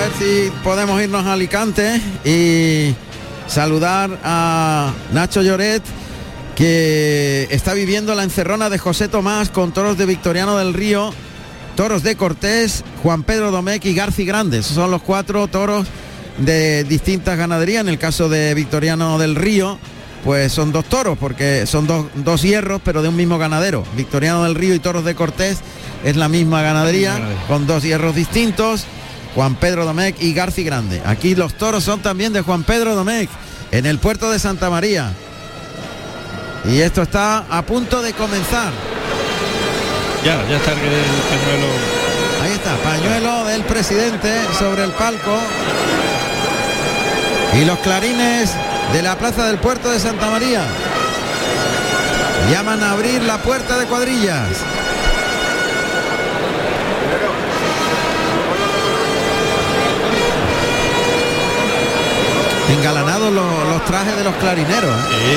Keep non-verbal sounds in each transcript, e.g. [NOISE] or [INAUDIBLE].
A ver si podemos irnos a Alicante y saludar a Nacho Lloret, que está viviendo la encerrona de José Tomás con toros de Victoriano del Río, toros de Cortés, Juan Pedro Domecq y Garci Grandes. Son los cuatro toros de distintas ganaderías. En el caso de Victoriano del Río, pues son dos toros, porque son dos, dos hierros, pero de un mismo ganadero. Victoriano del Río y toros de Cortés es la misma ganadería, con dos hierros distintos. Juan Pedro Domecq y Garci Grande. Aquí los toros son también de Juan Pedro Domecq, en el puerto de Santa María. Y esto está a punto de comenzar. Ya, ya está el pañuelo. Ahí está, pañuelo del presidente sobre el palco. Y los clarines de la plaza del puerto de Santa María. Llaman a abrir la puerta de cuadrillas. Engalanados los, los trajes de los clarineros. ¿eh? Sí,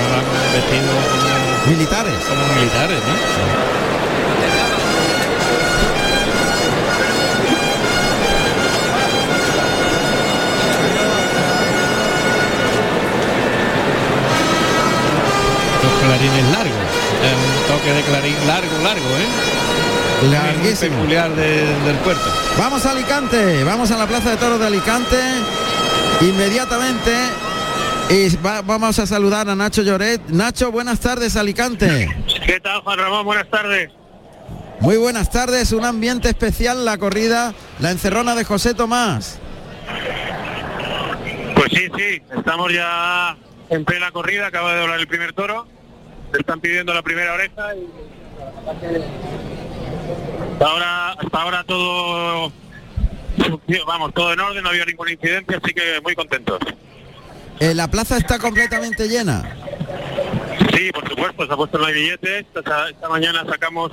no vestidos como, Militares. como militares, ¿no? Los clarines largos. Un toque de clarín largo, largo, ¿eh? Muy Larguísimo. peculiar de- del puerto. Vamos a Alicante, vamos a la Plaza de Toros de Alicante inmediatamente y va- vamos a saludar a Nacho Lloret. Nacho, buenas tardes Alicante. ¿Qué tal, Juan Ramón? Buenas tardes. Muy buenas tardes, un ambiente especial, la corrida, la encerrona de José Tomás. Pues sí, sí, estamos ya en plena corrida, acaba de doblar el primer toro, se están pidiendo la primera oreja y hasta ahora, hasta ahora todo, vamos, todo en orden, no había ninguna incidencia, así que muy contentos. Eh, la plaza está completamente llena. Sí, por supuesto, se ha puesto no hay billetes, esta, esta mañana sacamos,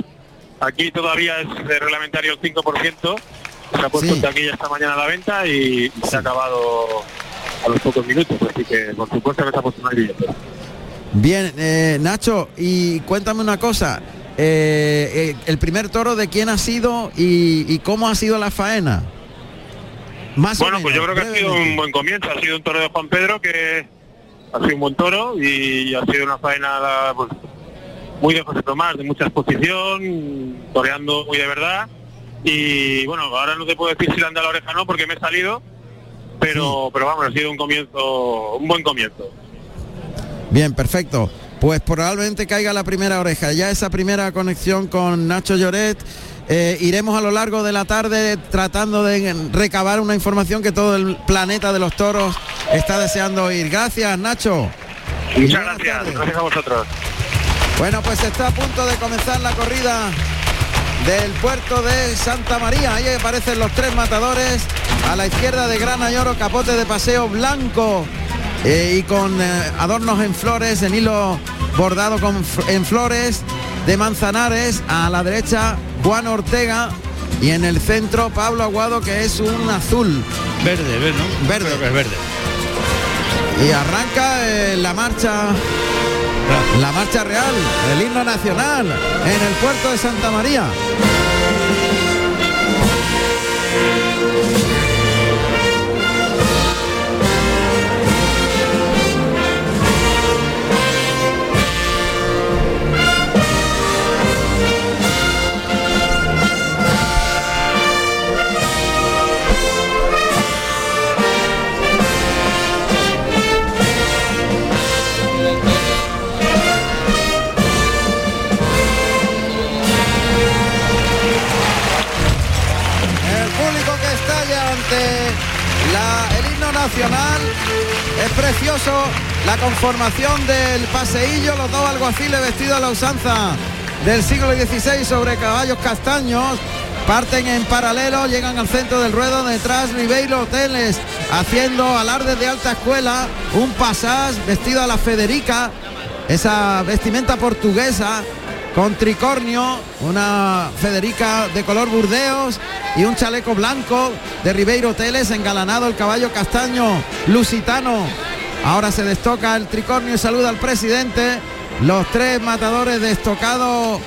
aquí todavía es de reglamentario el 5%, se ha puesto Sí. taquilla esta mañana a la venta y se ha acabado a los pocos minutos, así que por supuesto que se ha puesto no hay billetes. Bien, eh, Nacho, y cuéntame una cosa. eh, eh, el primer toro de quién ha sido y, y cómo ha sido la faena. Más o Bueno, pues yo creo que ha sido un buen comienzo. Ha sido un toro de Juan Pedro que ha sido un buen toro y ha sido una faena pues, muy de José Tomás, de mucha exposición, toreando muy de verdad. Y bueno, ahora no te puedo decir si le han dado la oreja o no porque me he salido, pero, pero vamos, ha sido un comienzo, un buen comienzo. Bien, perfecto. Pues probablemente caiga la primera oreja. Ya esa primera conexión con Nacho Lloret. Eh, iremos a lo largo de la tarde tratando de recabar una información que todo el planeta de los toros está deseando oír. Gracias, Nacho. Muchas gracias, tardes. gracias a vosotros. Bueno, pues está a punto de comenzar la corrida del puerto de Santa María. Ahí aparecen los tres matadores. A la izquierda de Grana y Oro, capote de paseo blanco eh, y con eh, adornos en flores, en hilo bordado con, en flores de Manzanares. A la derecha, Juan Ortega. Y en el centro, Pablo Aguado, que es un azul. Verde, verde, ¿no? Verde. Creo que es verde. Y arranca eh, la marcha La marcha real, el himno nacional en el puerto de Santa María. La conformación del paseillo, los dos alguaciles vestidos a la usanza del siglo XVI sobre caballos castaños. Parten en paralelo, llegan al centro del ruedo, detrás Ribeiro Hoteles haciendo alardes de alta escuela, un pasás vestido a la Federica, esa vestimenta portuguesa con tricornio, una Federica de color burdeos y un chaleco blanco de Ribeiro Teles, engalanado el caballo castaño lusitano. Ahora se destoca el tricornio y saluda al presidente. Los tres matadores de estocado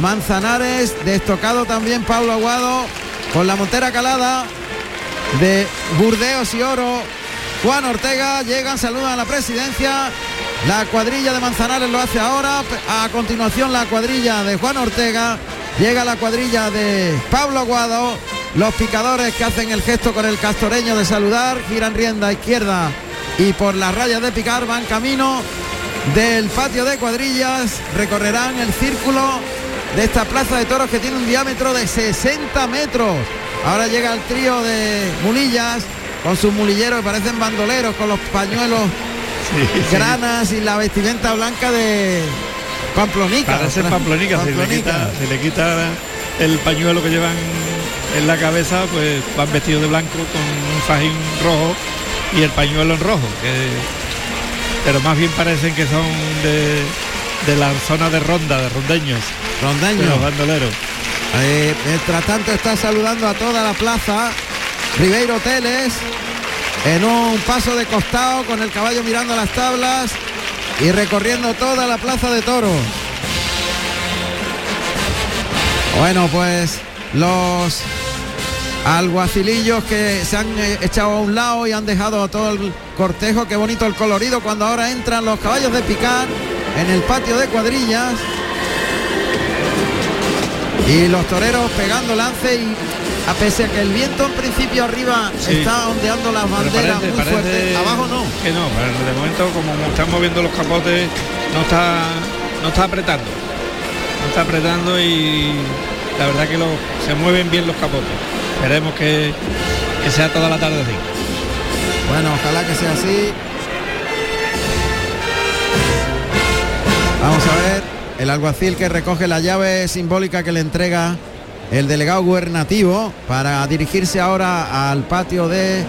Manzanares, de estocado también Pablo Aguado, con la montera calada. de Burdeos y Oro. Juan Ortega llegan, saludan a la presidencia. La cuadrilla de Manzanares lo hace ahora. A continuación la cuadrilla de Juan Ortega. Llega la cuadrilla de Pablo Aguado. Los picadores que hacen el gesto con el castoreño de saludar. Giran rienda izquierda y por las rayas de picar van camino del patio de cuadrillas. Recorrerán el círculo de esta plaza de toros que tiene un diámetro de 60 metros. Ahora llega el trío de mulillas con sus mulilleros que parecen bandoleros con los pañuelos granas y la vestimenta blanca de Pamplonica. Parece Pamplonica, Se, le quita, se le quita el pañuelo que llevan en la cabeza, pues van vestidos de blanco con un fajín rojo y el pañuelo en rojo. pero más bien parecen que son de, de la zona de ronda, de rondeños. Rondeños. los bandoleros. Eh, mientras tanto está saludando a toda la plaza Ribeiro Teles en un paso de costado con el caballo mirando las tablas y recorriendo toda la plaza de toros. Bueno, pues los alguacilillos que se han eh, echado a un lado y han dejado a todo el cortejo, qué bonito el colorido cuando ahora entran los caballos de picar en el patio de cuadrillas y los toreros pegando lance y a pesar que el viento en principio arriba está ondeando las banderas muy fuerte, abajo no. Que no, de momento como están moviendo los capotes no está no está apretando. No está apretando y la verdad que se mueven bien los capotes. Esperemos que, que sea toda la tarde así. Bueno, ojalá que sea así. Vamos a ver el alguacil que recoge la llave simbólica que le entrega el delegado gubernativo para dirigirse ahora al patio de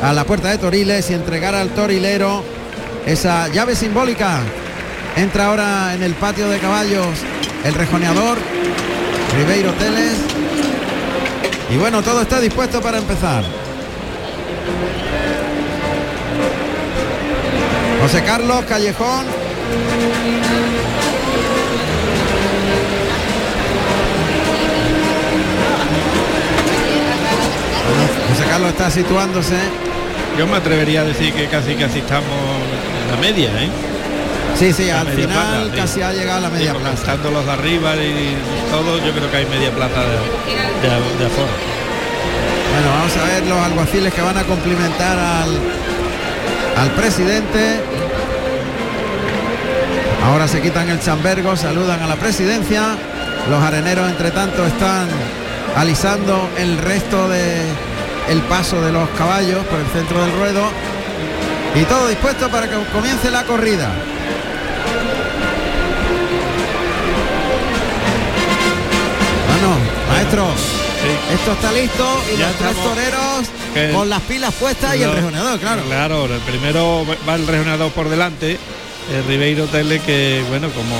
a la puerta de Toriles y entregar al torilero esa llave simbólica. Entra ahora en el patio de caballos el rejoneador Ribeiro Teles. Y bueno, todo está dispuesto para empezar. José Carlos Callejón. José Carlos está situándose. Yo me atrevería a decir que casi casi estamos en la media, ¿eh? Sí, sí, al final casi ha llegado a la media plaza. Estando los de arriba y todo, yo creo que hay media plaza de, de, aforo. Bueno, vamos a ver los alguaciles que van a cumplimentar al, al presidente. Ahora se quitan el chambergo, saludan a la presidencia. Los areneros, entre tanto, están alisando el resto de el paso de los caballos por el centro del ruedo. Y todo dispuesto para que comience la corrida. Esto está listo y los tres toreros con las pilas puestas y el rejoneador, claro. Claro, el primero va el rejoneador por delante, el Ribeiro Tele que bueno, como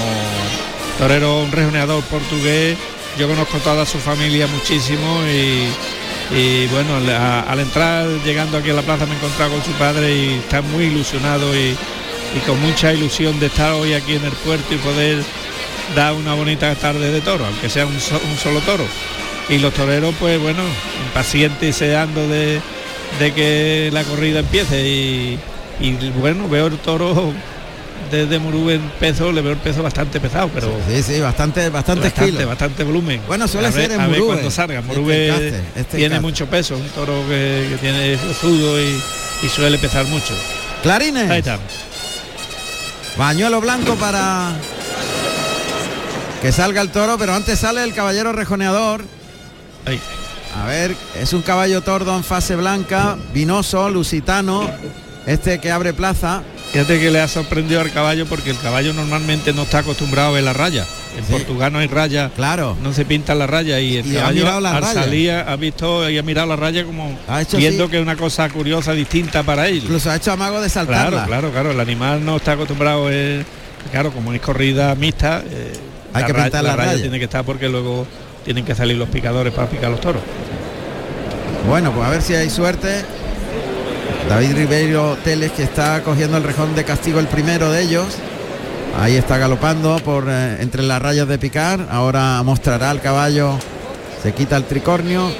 torero, un rejoneador portugués, yo conozco toda su familia muchísimo y, bueno, al entrar llegando aquí a la plaza me he encontrado con su padre y está muy ilusionado y, con mucha ilusión de estar hoy aquí en el puerto y poder dar una bonita tarde de toro, aunque sea un, solo toro. Y los toreros, pues bueno, impacientes y seando de, que la corrida empiece y, y bueno, veo el toro desde Murú en peso, le veo el peso bastante pesado, pero. Sí, sí, bastante, bastante, bastante, bastante volumen. Bueno, suele ser en Murú. cuando salga. Este este tiene mucho peso, un toro que, tiene sudo y, suele pesar mucho. Clarines. Ahí está. Bañuelo blanco para que salga el toro, pero antes sale el caballero rejoneador. A ver, es un caballo tordo en fase blanca, vinoso, lusitano, este que abre plaza. Fíjate que le ha sorprendido al caballo porque el caballo normalmente no está acostumbrado a ver la raya. En Portugal no hay raya, claro. no se pinta la raya y el caballo al salir ha visto y ha mirado la raya como viendo que es una cosa curiosa, distinta para él. Incluso ha hecho amago de saltar. Claro, claro, claro. El animal no está acostumbrado, claro, como es corrida mixta, eh, hay que pintar la, raya, tiene que estar porque luego tienen que salir los picadores para picar los toros. Bueno, pues a ver si hay suerte. David Ribeiro Teles que está cogiendo el rejón de castigo el primero de ellos. Ahí está galopando por eh, entre las rayas de picar. Ahora mostrará al caballo. Se quita el tricornio.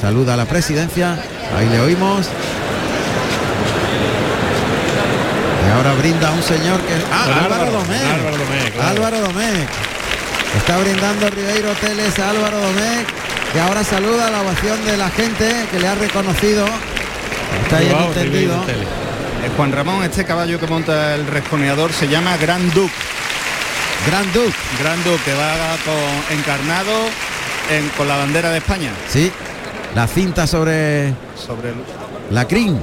Saluda a la presidencia. Ahí le oímos. Y ahora brinda un señor que... Ah, Álvaro, Álvaro, Domecq. Álvaro Domecq, claro. Álvaro Domecq. Está brindando Ribeiro Teles a Álvaro Domecq, que ahora saluda la ovación de la gente que le ha reconocido. Está ahí entendido. Eh, Juan Ramón, este caballo que monta el resconeador se llama Grand Duke. Gran Duke. Grand Duke que va con, encarnado en- con la bandera de España. Sí. La cinta sobre Sobre el, la crin.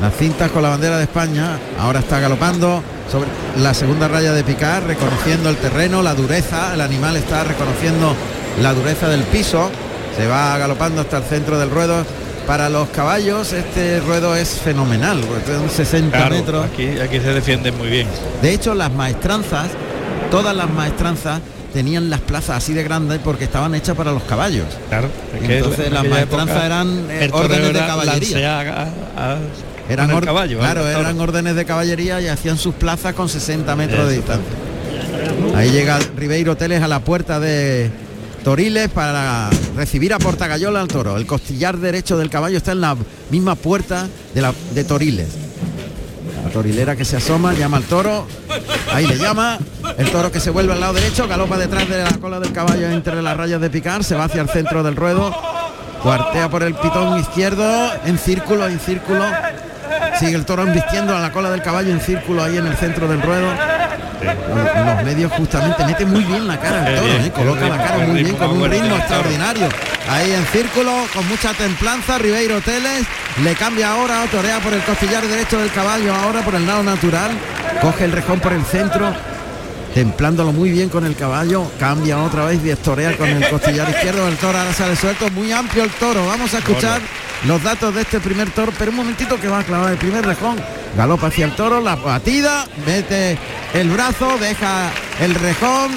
Las cintas con la bandera de España. Ahora está galopando sobre la segunda raya de picar, reconociendo el terreno, la dureza. El animal está reconociendo la dureza del piso. Se va galopando hasta el centro del ruedo. Para los caballos este ruedo es fenomenal, son 60 Claro, metros. aquí, aquí se defienden muy bien. De hecho, las maestranzas, todas las maestranzas tenían las plazas así de grandes porque estaban hechas para los caballos. Claro, es que Entonces, en las maestranzas eran, eh, órdenes de caballería. lancear a- a- Eran el caballo, claro, eran órdenes de caballería y hacían sus plazas con 60 metros de distancia. Ahí llega Ribeiro Teles a la puerta de Toriles para recibir a Portagayola al toro. El costillar derecho del caballo está en la misma puerta de, la, de Toriles. La torilera que se asoma, llama al toro, ahí le llama, el toro que se vuelve al lado derecho, galopa detrás de la cola del caballo entre las rayas de picar, se va hacia el centro del ruedo, cuartea por el pitón izquierdo, en círculo, en círculo, sigue el toro embistiendo a la cola del caballo en círculo ahí en el centro del ruedo. Los, los medios justamente mete muy bien la cara el Qué toro, ¿eh? coloca la cara muy bien con un ritmo extraordinario. Ahí en círculo, con mucha templanza, Ribeiro Teles le cambia ahora, torea por el costillar derecho del caballo, ahora por el lado natural, coge el rejón por el centro, templándolo muy bien con el caballo, cambia otra vez y estorea con el costillar izquierdo del toro, ahora sale suelto, muy amplio el toro, vamos a escuchar los datos de este primer toro, pero un momentito que va a clavar el primer rejón, galopa hacia el toro, la batida, mete el brazo, deja el rejón,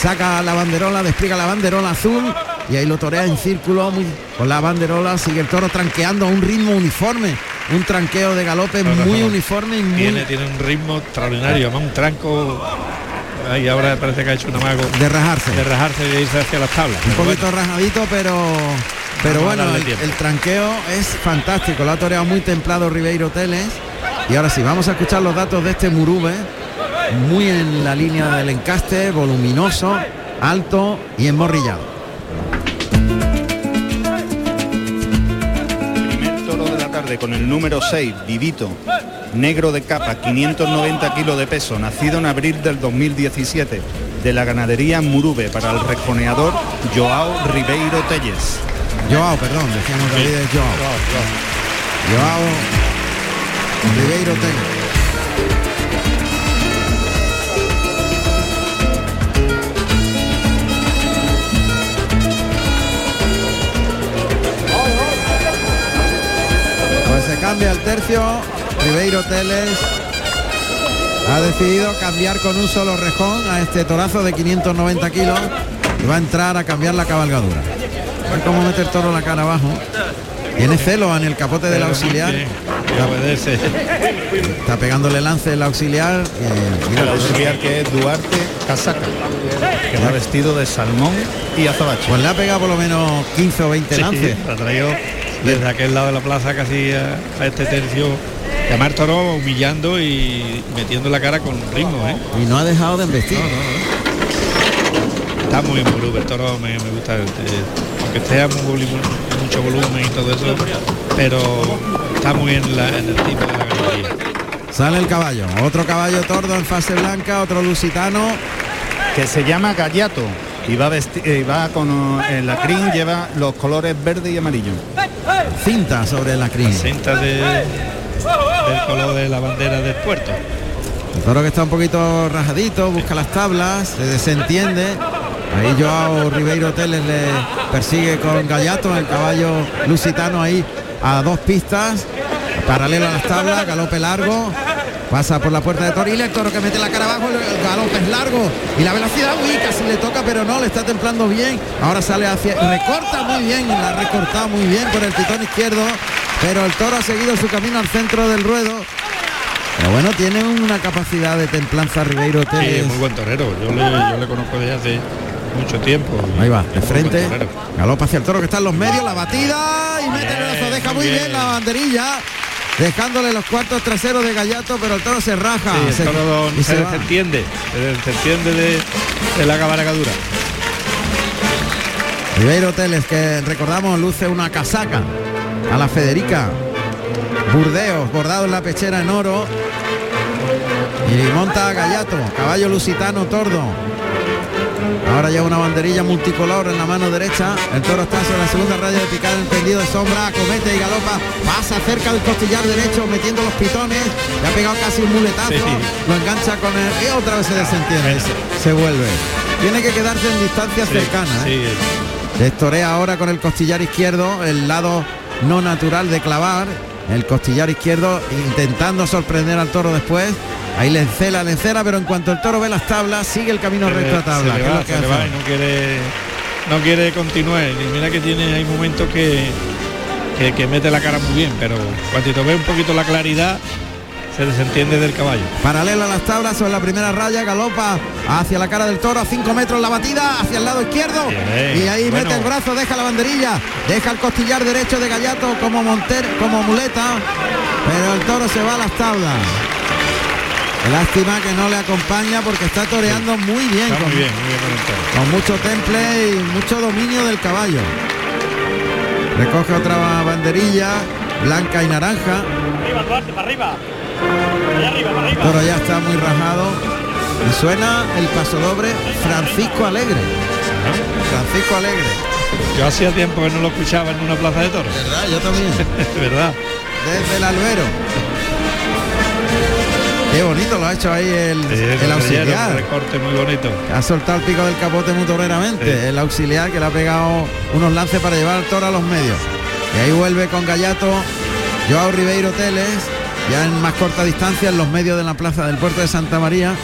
saca la banderola, despliega la banderola azul y ahí lo torea en círculo muy- con la banderola, sigue el toro tranqueando a un ritmo uniforme, un tranqueo de galope muy uniforme y muy Tiene, tiene un ritmo extraordinario, además un tranco. Ahí ahora parece que ha hecho un amago de rajarse. de rajarse y de irse hacia las tablas. un poquito bueno, rajadito, pero pero Vamos bueno, el, tranqueo es fantástico. Lo ha toreado muy templado Ribeiro Teles. Y ahora sí, vamos a escuchar los datos de este Murube. Muy en la línea del encaste, voluminoso, alto y emborrillado. primer toro de la tarde con el número 6, Vivito, negro de capa, 590 kilos de peso, nacido en abril del 2017, de la ganadería Murube para el resconeador Joao Ribeiro Telles. Joao, perdón, decíamos David es Joao. Joao Ribeiro Teles. Pues se cambia el tercio. Ribeiro Teles ha decidido cambiar con un solo rejón a este torazo de 590 kilos y va a entrar a cambiar la cabalgadura. Cómo mete el toro la cara abajo. Tiene celo en el capote del auxiliar. que obedece. Está pegándole lance el auxiliar. eh, mira, El auxiliar que es Duarte Casaca, que va vestido de salmón y azabache. pues le ha pegado por lo menos 15 o 20 Sí, lances. la ha traído desde aquel lado de la plaza casi a, a este tercio. Llamar el toro humillando y metiendo la cara con ritmo, ¿eh? Y no ha dejado de embestir. Está muy en el toro me, me gusta, eh, aunque volumen- mucho volumen y todo eso, pero está muy en, la- en el tipo de la ganadería. Sale el caballo. Otro caballo tordo en fase blanca, otro lusitano. que se llama Gallato y va, eh, va con en la crin lleva los colores verde y amarillo. Cinta sobre la crin. Cinta de, del color de la bandera del puerto. El toro que está un poquito rajadito, busca las tablas, se desentiende. Ahí Joao Ribeiro Teles le persigue con Gallato, el caballo lusitano ahí a dos pistas, paralelo a las tablas, galope largo. Pasa por la puerta de Toriles, el toro que mete la cara abajo, el galope es largo y la velocidad, uy, casi le toca, pero no, le está templando bien. Ahora sale hacia, recorta muy bien, la ha recortado muy bien por el pitón izquierdo, pero el toro ha seguido su camino al centro del ruedo. Pero bueno, tiene una capacidad de templanza Ribeiro Sí, Teles. es muy buen torero. Yo le, yo le conozco desde hace mucho tiempo. Ahí va, de frente. Galopa hacia el toro que está en los medios, la batida y mete el brazo, deja muy bien. bien. la banderilla. Dejándole los cuartos traseros de Gallato, pero el toro se raja. Sí, el se- toro y se se desentiende, se desentiende de, de la cabalgadura. Ribeiro Teles, que recordamos luce una casaca a la Federica. Burdeos, bordado en la pechera en oro. Y monta a Gallato, caballo lusitano tordo. Ahora lleva una banderilla multicolor en la mano derecha. El toro está sobre la segunda raya de picar en tendido de sombra. Comete y galopa. Pasa cerca del costillar derecho metiendo los pitones. Le ha pegado casi un muletazo. Sí. Lo engancha con el. Y otra vez se desentiende. Se, se vuelve. Tiene que quedarse en distancia Sí, cercana. ¿eh? sí, Destorea ahora con el costillar izquierdo, el lado no natural de clavar. El costillar izquierdo intentando sorprender al toro después. Ahí le encela, le encela, pero en cuanto el toro ve las tablas, sigue el camino recto a tabla. se le que es va, lo que se le hace. va y no quiere no quiere continuar y mira que tiene hay momentos que, que, que mete la cara muy bien pero cuando ve un poquito la claridad se desentiende del caballo Paralelo a las tablas sobre la primera raya, galopa hacia la cara del toro a 5 metros la batida, hacia el lado izquierdo. Bien, y ahí bueno. mete el brazo, deja la banderilla, deja el costillar derecho de Gallato como monter, como muleta, pero el toro se va a las tablas. Lástima que no le acompaña porque está toreando muy bien, está con, muy bien muy bien con el toro. con mucho temple y mucho dominio del caballo. Recoge otra banderilla, blanca y naranja. Arriba, Duarte, para arriba. Toro ya está muy rajado. Y suena el paso doble Francisco Alegre. Francisco Alegre. yo hacía tiempo que no lo escuchaba en una plaza de toros ¿Verdad? Yo también. [LAUGHS] verdad Desde el albero. Qué bonito lo ha hecho ahí el, Sí, el un auxiliar. recorte muy bonito Ha soltado el pico del capote muy toreramente. Sí. El auxiliar que le ha pegado unos lances para llevar al toro a los medios. Y ahí vuelve con Gallato, Joao Ribeiro Teles, ya en más corta distancia, en los medios de la plaza del puerto de Santa María.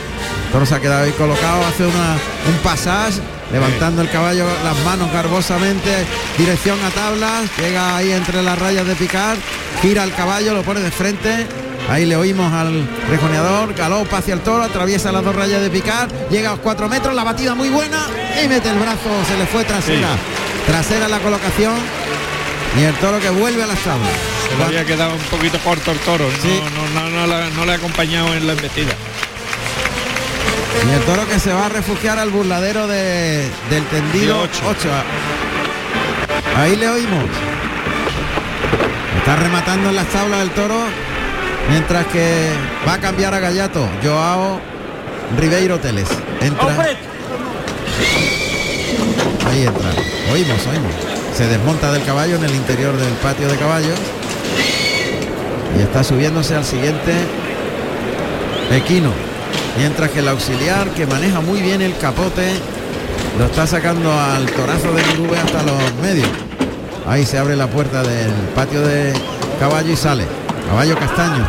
Toro se ha quedado ahí colocado, hace una, un pasaje, levantando el caballo las manos garbosamente, dirección a tablas, llega ahí entre las rayas de picar, gira el caballo, lo pone de frente. Ahí le oímos al rejoneador, galopa hacia el toro, atraviesa las dos rayas de picar, llega a los cuatro metros, la batida muy buena y mete el brazo, se le fue trasera. Trasera la colocación y el toro que vuelve a las tablas. Se le había quedado un poquito corto el toro no, Sí. no, no, no, la- no le ha acompañado en la embestida Y el toro que se va a refugiar al burladero de- del tendido De ocho. 8. Ahí le oímos. Está rematando en las tablas el toro. Mientras que va a cambiar a Gallato. Joao Ribeiro Teles. Entra. Ahí entra. Oímos, oímos. Se desmonta del caballo en el interior del patio de caballos. Y está subiéndose al siguiente equino. Mientras que el auxiliar que maneja muy bien el capote lo está sacando al torazo de Murube hasta los medios. Ahí se abre la puerta del patio de caballo y sale. Caballo castaño.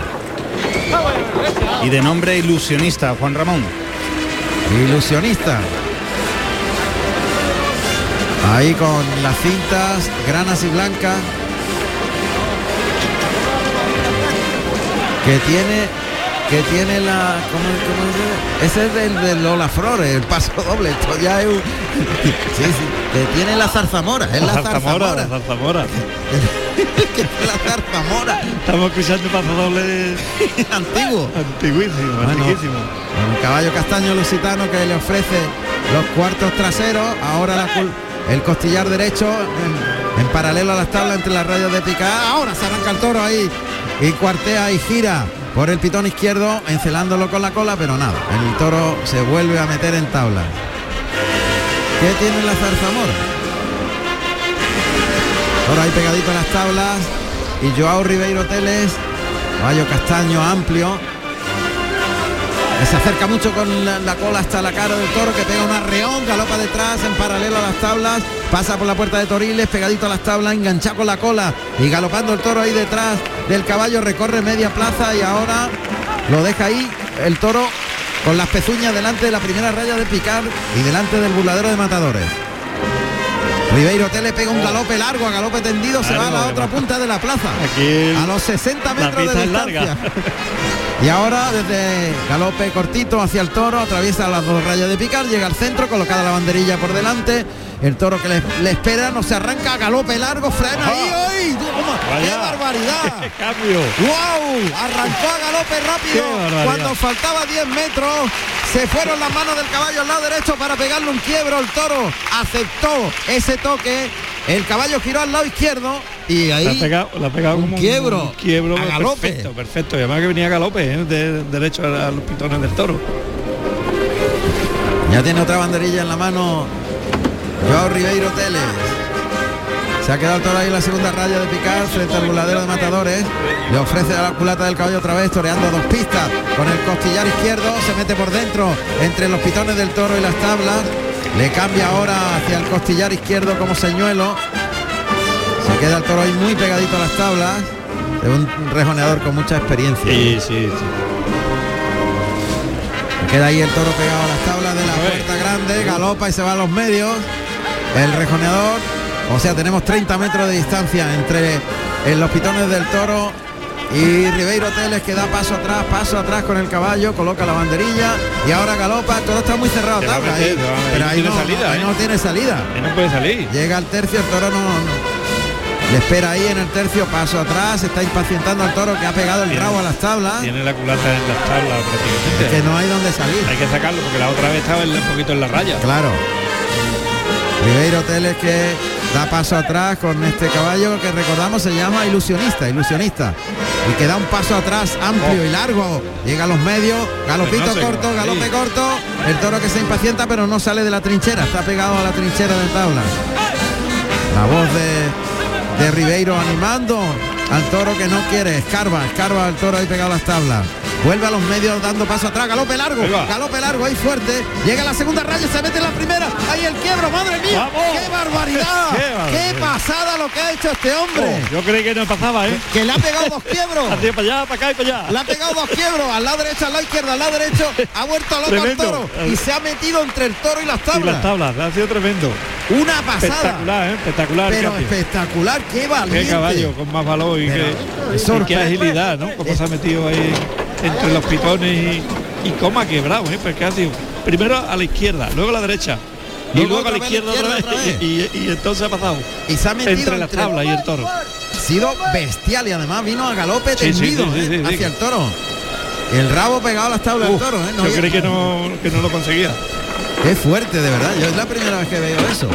Y de nombre ilusionista, Juan Ramón. Ilusionista. Ahí con las cintas granas y blancas. Que tiene que tiene la ¿cómo, cómo es? ese es del de Lola Flores, el paso [LAUGHS] doble, esto ya es un [LAUGHS] sí, sí, que tiene la zarzamora, es la zarzamora zarzamora, la zarzamora [LAUGHS] que es la zarzamora estamos escuchando paso doble antiguo. antiguísimo Bueno, el caballo castaño lusitano que le ofrece los cuartos traseros, ahora la el costillar derecho en, en paralelo a las tablas entre las rayas de picar. Ahora se arranca el toro ahí y cuartea y gira por el pitón izquierdo, encelándolo con la cola, pero nada, el toro se vuelve a meter en tablas. ¿Qué tiene la zarzamora? Ahora ahí pegadito a las tablas y Joao Ribeiro Teles, caballo castaño amplio, se acerca mucho con la, la cola hasta la cara del toro que pega un arreón, galopa detrás en paralelo a las tablas, pasa por la puerta de Toriles, pegadito a las tablas, enganchado con la cola y galopando el toro ahí detrás del caballo, recorre media plaza y ahora lo deja ahí el toro con las pezuñas delante de la primera raya de picar y delante del burladero de matadores. Ribeiro Tele pega un galope largo, a galope tendido, se va a la otra punta de la plaza. Aquí A los 60 metros de es larga. [LAUGHS] Y ahora desde galope cortito hacia el toro, atraviesa las dos rayas de picar, llega al centro, colocada la banderilla por delante. El toro que le, le espera, no se arranca, galope largo, frena ahí, ¡ay! ¡Qué barbaridad! [LAUGHS] Cambio. ¡Wow! Arrancó a galope rápido. Cuando faltaba 10 metros, se fueron las manos del caballo al lado derecho para pegarle un quiebro. El toro aceptó ese toque. El caballo giró al lado izquierdo y La ha ahí pegado, la ha pegado un como quiebro, un quiebro a galope. perfecto, perfecto. Y además que venía a galope, ¿eh? de, derecho a, a los pitones del toro. ya tiene otra banderilla en la mano. Joao Ribeiro Teles. Se ha quedado el toro ahí en la segunda raya de picar frente al buladero de matadores. Le ofrece a la culata del caballo otra vez, toreando dos pistas. Con el costillar izquierdo se mete por dentro entre los pitones del toro y las tablas. Le cambia ahora hacia el costillar izquierdo como señuelo. Se queda el toro ahí muy pegadito a las tablas. Es un rejoneador con mucha experiencia. Sí, sí, sí. Queda ahí el toro pegado a las tablas de la puerta grande, galopa y se va a los medios. El rejoneador, o sea, tenemos 30 metros de distancia entre en los pitones del toro y Ribeiro Teles que da paso atrás, paso atrás con el caballo, coloca la banderilla y ahora galopa, todo está muy cerrado, tabla, meter, ahí, meter, pero no ahí tiene no, salida, ahí ¿eh? no tiene salida. No puede salir. Llega al tercio, el toro no, le espera ahí en el tercio, paso atrás, está impacientando al toro que ha pegado el Tiene- rabo a las tablas, Tiene la culata en las tablas prácticamente. que no hay donde salir. Hay que sacarlo porque la otra vez estaba un poquito en la raya. Claro. Ribeiro Teles que da paso atrás con este caballo que recordamos se llama ilusionista, ilusionista. Y que da un paso atrás amplio y largo. Llega a los medios, galopito Pues no corto, galope corto. El toro que se impacienta pero no sale de la trinchera, está pegado a la trinchera de tabla. La voz de, de Ribeiro animando al toro que no quiere, escarba, escarba al toro ahí pegado a las tablas. Vuelve a los medios dando paso atrás, galope largo, galope largo, ahí fuerte. Llega la segunda raya, se mete en la primera. Ahí el quiebro, madre mía. ¡Vamos! [LAUGHS] ¡Qué barbaridad! ¡Qué pasada lo que ha hecho este hombre! Oh, yo creí que no pasaba, ¿eh? Que le ha pegado dos quiebros. [LAUGHS] Hacía para allá, para acá y para allá. Le ha pegado dos quiebros, al lado derecho, al lado izquierdo, al lado derecho, ha vuelto loco al toro y se ha metido entre el toro y las Y tablas. las tablas, ha sido tremendo. Una pasada. Espectacular, ¿eh? Espectacular. Pero espectacular, qué valiente. Qué caballo, con más valor y Pero, qué, y qué agilidad, ¿no? Cómo se ha metido ahí entre los pitones y, y cómo ha quebrado, ¿eh? Porque ha sido primero a la izquierda, luego a la derecha. Y Luego luego a la otra vez a la izquierda otra vez, Y, y- y entonces ha pasado Y se ha metido entre las entre- tablas y el toro. Ha sido bestial y además vino a galope Sí, tendido sí, sí, ¿eh? hacia el toro. El rabo pegado a las tablas del toro, ¿eh? No yo creí que no, que no lo conseguía. Qué fuerte, de verdad. Yo es la primera vez que veo eso.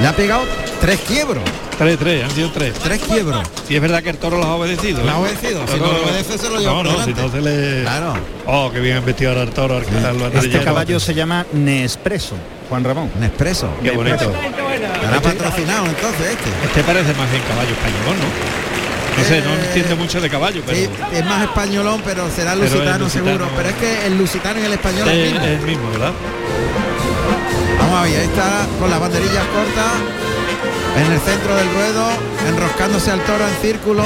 Le ha pegado tres quiebros. Tres, tres, han sido tres. Tres quiebros. Si es verdad que el toro los ha obedecido. Lo ha ¿eh? obedecido. Si no lo obedece, se lo lleva No, por no, si no se le. Claro. Oh, qué bien han vestido ahora el toro. al- al Este caballo se llama Nespresso, Juan Ramón. Un expreso. Qué bonito. Estará patrocinado entonces este. Este parece más bien caballo español, ¿no? No sé, no Eh, entiendo mucho de caballo, pero Sí, es más españolón, pero será Pero es lusitano, lusitano. seguro. Pero es que el lusitano y el español es el es el mismo, ¿verdad? Vamos a ver, ahí está con las banderillas cortas en el centro del ruedo, enroscándose al toro en círculo.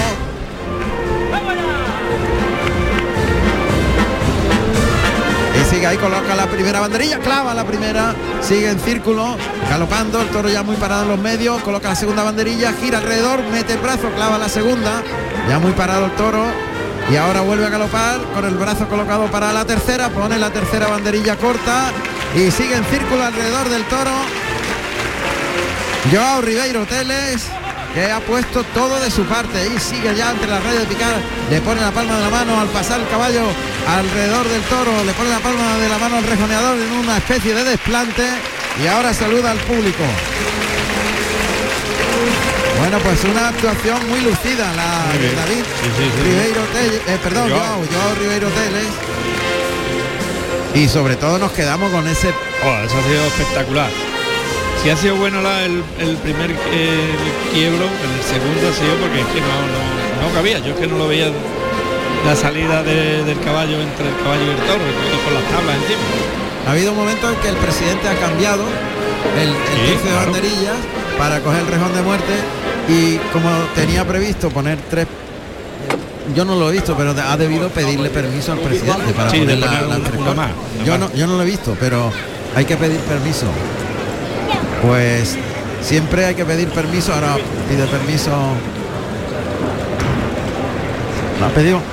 Y sigue ahí, coloca la primera banderilla, clava la primera, sigue en círculo, galopando, el toro ya muy parado en los medios, coloca la segunda banderilla, gira alrededor, mete el brazo, clava la segunda, ya muy parado el toro, y ahora vuelve a galopar con el brazo colocado para la tercera, pone la tercera banderilla corta y sigue en círculo alrededor del toro. Joao Ribeiro Teles, que ha puesto todo de su parte y sigue ya entre la raya de picar, le pone la palma de la mano al pasar el caballo alrededor del toro, le pone la palma de la mano al rejoneador en una especie de desplante y ahora saluda al público. Bueno, pues una actuación muy lucida la Muy de. David Sí, sí, sí. Ribeiro Teles, eh, perdón, Joao. Joao, Joao Ribeiro Teles. Y sobre todo nos quedamos con ese Oh, eso ha sido espectacular. Si ha sido bueno la- el, el primer eh, quiebro, el segundo ha sido porque es que no, no, no cabía. Yo es que no lo veía la salida de- del caballo entre el caballo y el toro y con las tablas encima. Ha habido un momento en que el presidente ha cambiado el, el Sí, de banderillas para coger el rejón de muerte y como tenía previsto poner tres yo no lo he visto, pero ha debido pedirle permiso al presidente para Sí, poner la- cosas. más, Yo no, yo no lo he visto, pero hay que pedir permiso. Pues siempre hay que pedir permiso. Ahora pide permiso. ¿Lo ha pedido? [LAUGHS]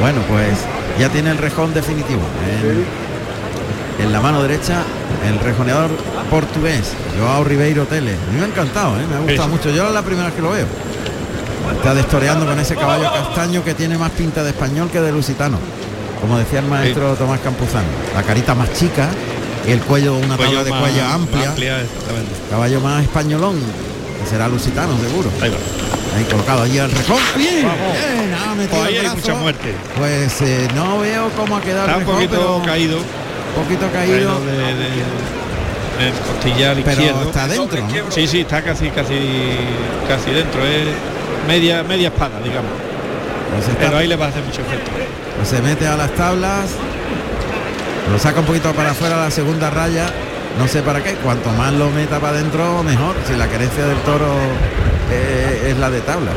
Bueno, pues ya tiene el rejón definitivo. En, en la mano derecha, el rejoneador portugués, Joao Ribeiro Tele. Me ha encantado, ¿eh? me ha gustado mucho. Yo es la primera vez que lo veo. Está destoreando con ese caballo castaño que tiene más pinta de español que de lusitano. Como decía el maestro Tomás Campuzano. La carita más chica y el cuello, una Cuello tabla de cuello amplia. amplia, exactamente. Caballo más españolón. Que será lusitano, seguro. Ahí va. Ahí colocado allí el rejón. Bien, bien, metido Pues ahí el hay mucha muerte. Pues eh, no veo cómo ha quedado Está el un poquito pero caído, un poquito caído. caído de, de- del costillar Pero izquierdo. está dentro, ¿no? Sí, sí, está casi, casi, casi dentro. Es media, media espada, digamos. Pues está- Pero ahí le va a hacer mucho efecto. pues se mete a las tablas. Lo saca un poquito para afuera la segunda raya. No sé para qué. Cuanto más lo meta para adentro, mejor. Si la querencia del toro eh, es la de tablas.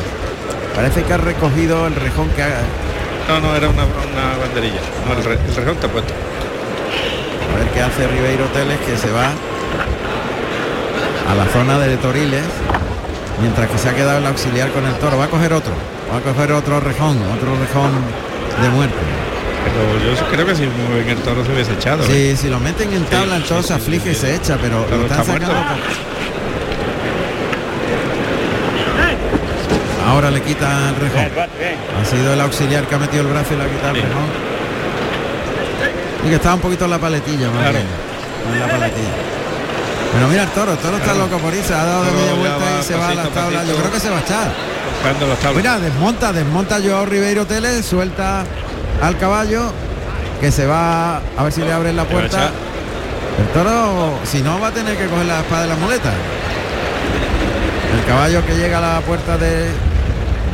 Parece que ha recogido el rejón que ha, No, no, era una, una banderilla. No, el, re- el rejón está puesto. A ver qué hace Ribeiro Teles que se va a la zona de Toriles. Mientras que se ha quedado el auxiliar con el toro. Va a coger otro. Va a coger otro rejón. Otro rejón de muerte. Pero yo creo que si mueven el toro se hubiese echado. ¿eh? Sí, si lo meten en tabla el toro sí, se aflige y se echa, pero lo están está sacando Ahora le quita el rejón. Ha sido el auxiliar que ha metido el brazo y le ha quitado el rejón. Y que estaba un poquito en la paletilla, más Claro. bien. En la paletilla. Pero mira el toro, el toro está loco por irse, ha dado de media vuelta va y se va a las tablas. Yo creo que se va a echar. Mira, desmonta, desmonta Joao Ribeiro Tele, suelta al caballo, que se va a ver si le abren la puerta. El toro, si no, va a tener que coger la espada de la muleta. El caballo que llega a la puerta de-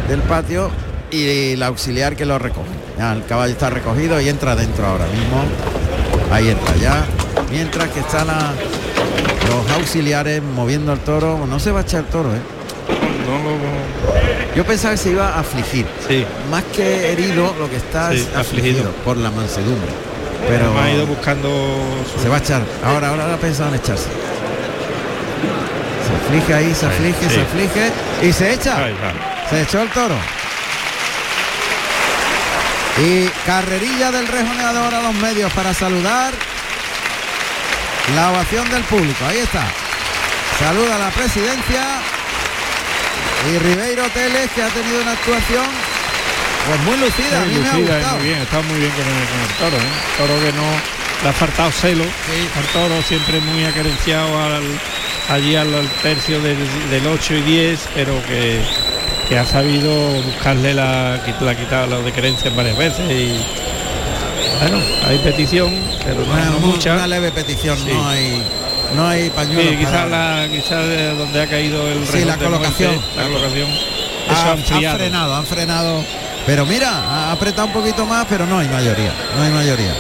del patio y el auxiliar que lo recoge. Ya, el caballo está recogido y entra dentro ahora mismo. Ahí entra ya. Mientras que están la- los auxiliares moviendo el toro. No se va a echar el toro, ¿eh? No Yo pensaba que se iba a afligir. Sí. Más que herido, lo que está Sí, es afligido, afligido. por la mansedumbre. Pero ha ido buscando su- se va a echar. Ahora, ahora ha pensado en echarse. Se aflige ahí, se Ahí, aflige, sí. se aflige y se echa. Ahí. Se echó el toro. Y carrerilla del rejoneador a los medios para saludar la ovación del público. Ahí está. Saluda a la presidencia y Ribeiro Teles que ha tenido una actuación pues muy lucida. a mí Muy me ha lucida y gustado. muy bien, está muy bien con el, con el toro, ¿eh? Toro que no le ha faltado celo. El toro siempre muy acarenciado al, allí al, al tercio del, del 8 y 10, pero que, que ha sabido buscarle la, la quitado la de creencias varias veces y bueno, hay petición, pero no, Una, no mu- mucha. una leve petición, Sí. no hay no hay pañuelos. Sí, quizás para- de donde ha caído el Sí, la colocación. la colocación. Ha, han frenado, han frenado. Pero mira, ha apretado un poquito más, pero no hay mayoría, no hay mayoría.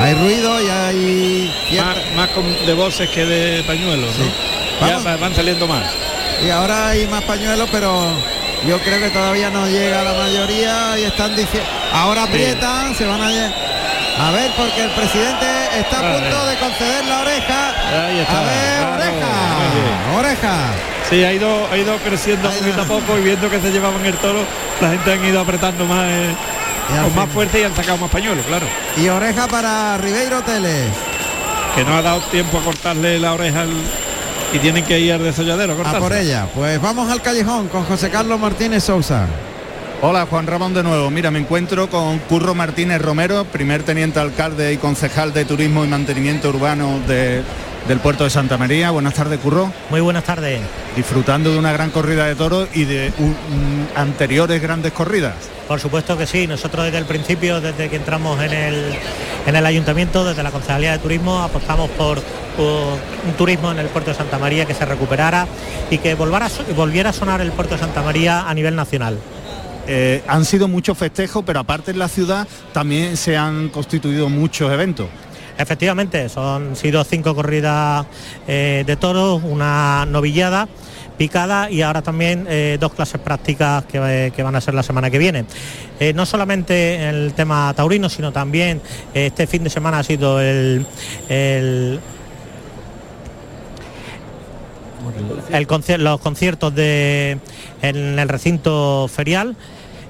Hay ruido y hay Más, más de voces que de pañuelos, ¿no? Ya Vamos. van saliendo más. y ahora hay más pañuelos, pero yo creo que todavía no llega la mayoría y están diciendo, ahora aprietan, se van a a ver porque el presidente está a punto de conceder la oreja. Ahí está, A ver, oreja, oreja. Sí, ha ido, ha ido creciendo Ahí poquito a poco y viendo que se llevaban el toro, la gente han ido apretando más eh, con más fuerza y han sacado más pañuelos, claro. Y oreja para Ribeiro Teles. Que no ha dado tiempo a cortarle la oreja al- y tienen que ir al desolladero a A por ella. Pues vamos al callejón con José Carlos Martínez Sousa. Hola Juan Ramón de nuevo. Mira, me encuentro con Curro Martínez Romero, primer teniente alcalde y concejal de Turismo y Mantenimiento Urbano de- del puerto de Santa María. Buenas tardes, Curro. Muy buenas tardes. Disfrutando de una gran corrida de toros y de un- un- anteriores grandes corridas. Por supuesto que sí. Nosotros desde el principio, desde que entramos en el, en el ayuntamiento, desde la Concejalía de Turismo, apostamos por, un turismo en el puerto de Santa María que se recuperara y que volviera a sonar el puerto de Santa María a nivel nacional. Eh, han sido muchos festejos, pero aparte en la ciudad también se han constituido muchos eventos. Efectivamente, son sido cinco corridas eh, de toros, una novillada picada y ahora también eh, dos clases prácticas que, van a ser la semana que viene. No solamente el tema taurino, sino también este fin de semana ha sido el, el los conciertos de, en el recinto ferial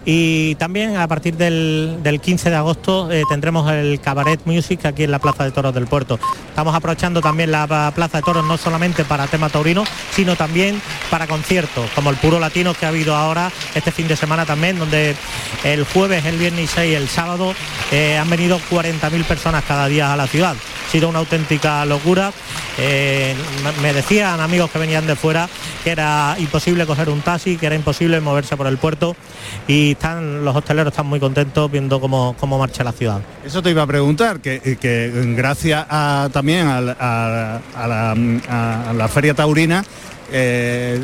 y también a partir del, 15 de agosto eh, tendremos el Cabaret Music aquí en la Plaza de Toros del Puerto. Estamos aprovechando también la Plaza de Toros no solamente para tema taurino, sino también para conciertos, como el Puro Latino que ha habido ahora este fin de semana también, donde el jueves, el viernes y el sábado eh, han venido 40.000 personas cada día a la ciudad. Sido una auténtica locura. Eh, me decían amigos que venían de fuera que era imposible coger un taxi, que era imposible moverse por el puerto y están los hosteleros están muy contentos viendo cómo, cómo marcha la ciudad. Eso te iba a preguntar, que, gracias también a, la, feria taurina, eh,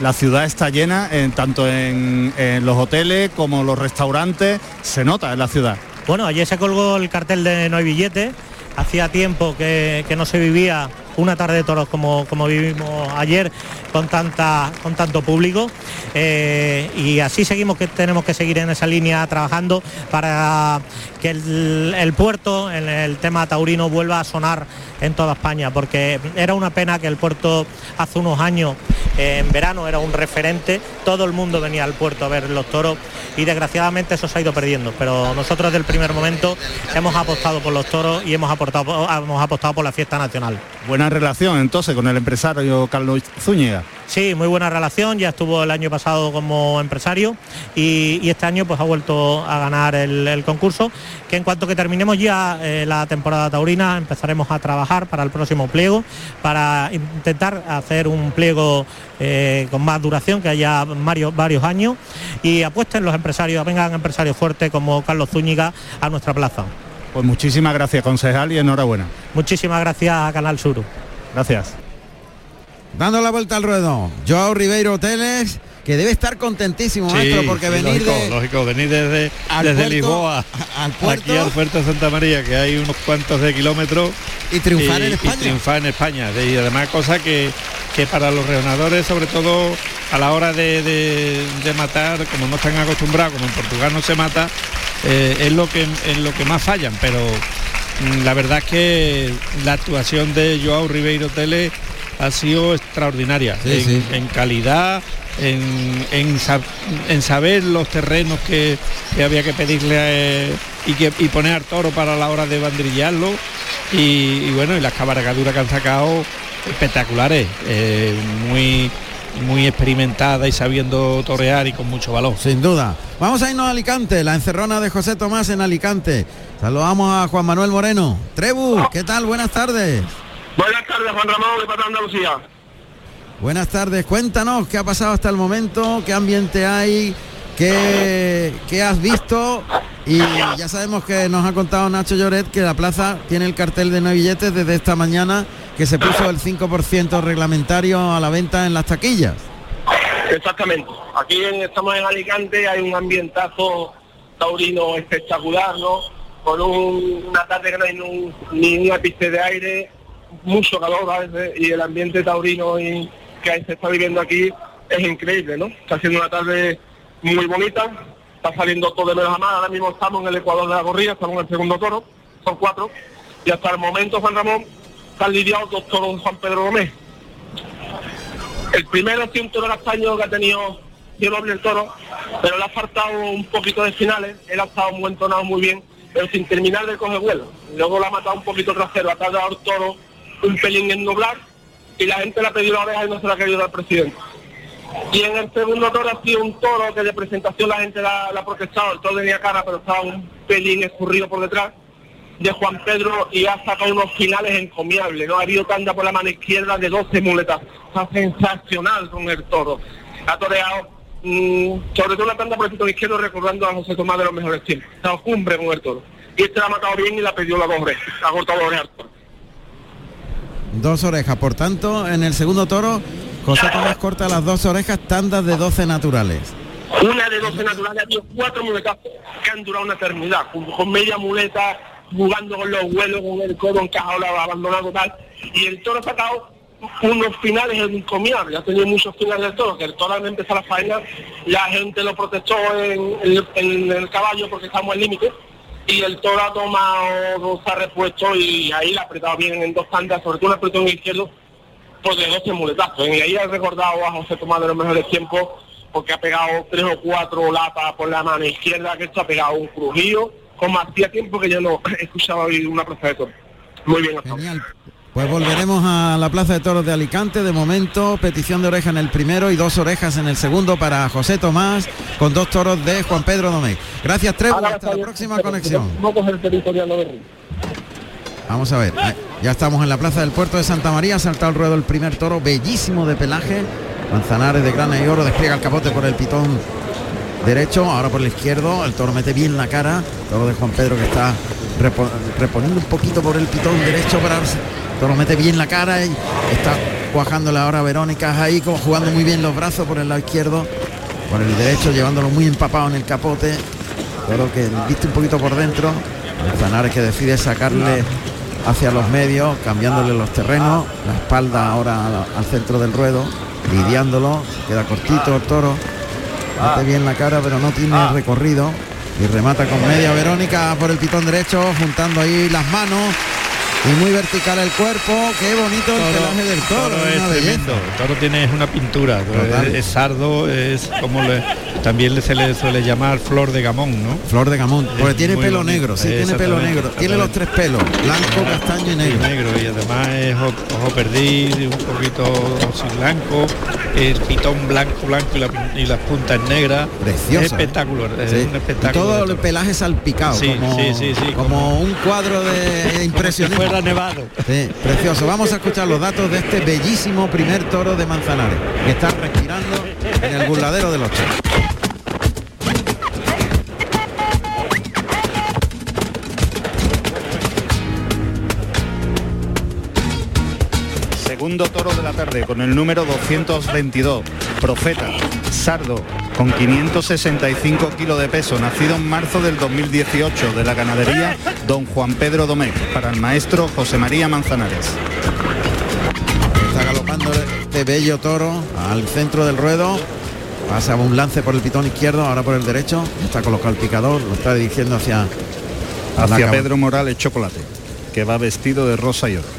la ciudad está llena tanto en, los hoteles como los restaurantes, se nota en la ciudad. Bueno, ayer se colgó el cartel de no hay billete, hacía tiempo que, que no se vivía una tarde de toros como, como vivimos ayer con, tanta, con tanto público. Eh, y así seguimos que tenemos que seguir en esa línea trabajando para que el, puerto, en el tema taurino, vuelva a sonar en toda España, porque era una pena que el puerto hace unos años, eh, en verano, era un referente, todo el mundo venía al puerto a ver los toros y desgraciadamente eso se ha ido perdiendo, pero nosotros desde el primer momento hemos apostado por los toros y hemos, aportado, hemos apostado por la fiesta nacional. Relación entonces con el empresario Carlos Zúñiga. Sí, muy buena relación, ya estuvo el año pasado como empresario y, este año pues ha vuelto a ganar el, concurso, que en cuanto que terminemos ya eh, la temporada taurina empezaremos a trabajar para el próximo pliego, para intentar hacer un pliego eh, con más duración, que haya varios, varios años y apuesten los empresarios, vengan empresarios fuertes como Carlos Zúñiga a nuestra plaza. Pues muchísimas gracias concejal y enhorabuena. Muchísimas gracias a Canal Sur. Gracias. Dando la vuelta al ruedo, Joao Ribeiro Hoteles, que debe estar contentísimo, maestro, porque venir lógico, venir desde, desde Lisboa al puerto, aquí al puerto de Santa María, que hay unos cuantos de kilómetros. Y triunfar en España. Y triunfar en España. Y además cosa que, que para los reonadores, sobre todo a la hora de, matar, como no están acostumbrados, como en Portugal no se mata, eh, es lo que es lo que más fallan, pero mm, la verdad es que la actuación de Joao Ribeiro Tele ha sido extraordinaria en, calidad, en, saber los terrenos que, había que pedirle eh, y, que, y poner al toro para la hora de bandrillarlo. Y, bueno, y las cabalgaduras que han sacado espectaculares, eh, muy muy experimentada y sabiendo torear y con mucho valor. Sin duda. Vamos a irnos a Alicante, la encerrona de José Tomás en Alicante. Saludamos a Juan Manuel Moreno. Trebu, ¿qué tal? Buenas tardes. Buenas tardes, Juan Ramón de Pata Andalucía. Buenas tardes, cuéntanos qué ha pasado hasta el momento, qué ambiente hay, qué, qué has visto y ya sabemos que nos ha contado Nacho Lloret que la plaza tiene el cartel de no billetes desde esta mañana que se puso el 5% reglamentario a la venta en las taquillas. Exactamente. Aquí estamos en Alicante, hay un ambientazo taurino espectacular, ¿no? Con una tarde que no hay ni una pista de aire, mucho calor a veces y el ambiente taurino y que se está viviendo aquí es increíble, ¿no? Está siendo una tarde muy bonita, está saliendo todo de menos a más, ahora mismo estamos en el Ecuador de la Gorrilla, estamos en el segundo toro, son cuatro, y hasta el momento, Juan Ramón, están lidiados dos toros Juan Pedro Gómez. El primero sido un toro castaño que ha tenido doble el toro, pero le ha faltado un poquito de finales, él ha estado muy entonado muy bien, pero sin terminar de coger vuelo. Luego le ha matado un poquito trasero, ha tardado el toro un pelín en nublar y la gente le ha pedido la oreja y no se la ha querido dar presidente. Y en el segundo toro ha sido un toro que de presentación la gente la, ha protestado, el toro tenía cara pero estaba un pelín escurrido por detrás de Juan Pedro y ha sacado unos finales encomiables, ¿no? Ha habido tanda por la mano izquierda de 12 muletas. Está sensacional con el toro. Ha toreado mm, sobre todo la tanda por el sitio izquierdo recordando a José Tomás de los mejores tiempos. Está cumbre con el toro. Y este la ha matado bien y la pedido la dos Ha cortado la oreja Dos orejas, por tanto, en el segundo toro, José Tomás corta las dos orejas, tandas de 12 naturales. Una de 12 naturales, ha habido cuatro muletas que han durado una eternidad, con, media muleta, jugando con los vuelos, con el codo encajado, abandonado tal. Y el toro ha sacado unos finales encomiables, ha tenido muchos finales del toro, que el toro al empezar la faena, la gente lo protestó en, el caballo porque estamos al límite y el toro ha tomado, se ha repuesto y ahí la ha apretado bien en dos tandas, sobre todo un apretón izquierdo pues de 12 muletazos. Y ahí he recordado a José Tomás de los mejores tiempos porque ha pegado tres o cuatro lapas por la mano izquierda, que esto ha pegado un crujido, como hacía tiempo que yo no [CLEARS THROAT] escuchaba hoy una plaza de toros. Muy bien. Genial. Pues volveremos a la Plaza de Toros de Alicante. De momento, petición de oreja en el primero y dos orejas en el segundo para José Tomás, con dos toros de Juan Pedro Domé. Gracias, Trevo. Hasta la próxima conexión. Vamos a ver, ya estamos en la plaza del puerto de Santa María, ha saltado el ruedo el primer toro, bellísimo de pelaje, Manzanares de grana y oro, despliega el capote por el pitón derecho, ahora por el izquierdo, el toro mete bien la cara, toro de Juan Pedro que está reponiendo un poquito por el pitón derecho para toro mete bien la cara y está cuajándole ahora a Verónica ahí como jugando muy bien los brazos por el lado izquierdo, por el derecho, llevándolo muy empapado en el capote, toro que viste un poquito por dentro, Manzanares que decide sacarle hacia los medios, cambiándole los terrenos, la espalda ahora al centro del ruedo, lidiándolo, queda cortito el toro, mete bien la cara pero no tiene recorrido. Y remata con media Verónica por el pitón derecho, juntando ahí las manos y muy vertical el cuerpo, qué bonito el pelaje del toro, es tremendo. El toro tiene una pintura, es, sardo, es como le, también se le suele llamar flor de gamón, ¿no? Flor de gamón, porque tiene pelo negro, sí, tiene pelo negro, tiene los tres pelos, blanco, castaño y negro. negro y además es ojo, perdido, un poquito sin blanco, el pitón blanco, blanco y, las puntas negras. Precioso. Es espectacular, es un espectáculo. todo el pelaje salpicado, sí, como, sí, sí, sí, como, un cuadro de [LAUGHS] impresionante nevado. Sí, precioso. Vamos a escuchar los datos de este bellísimo primer toro de Manzanares, que está respirando en el burladero de los Segundo toro de la tarde con el número 222, Profeta, Sardo, con 565 kilos de peso, nacido en marzo del 2018 de la ganadería Don Juan Pedro Domecq, para el maestro José María Manzanares. Está galopando este bello toro al centro del ruedo. Pasa un lance por el pitón izquierdo, ahora por el derecho. Está colocado el picador, lo está dirigiendo hacia... Hacia Pedro Morales Chocolate, que va vestido de rosa y oro.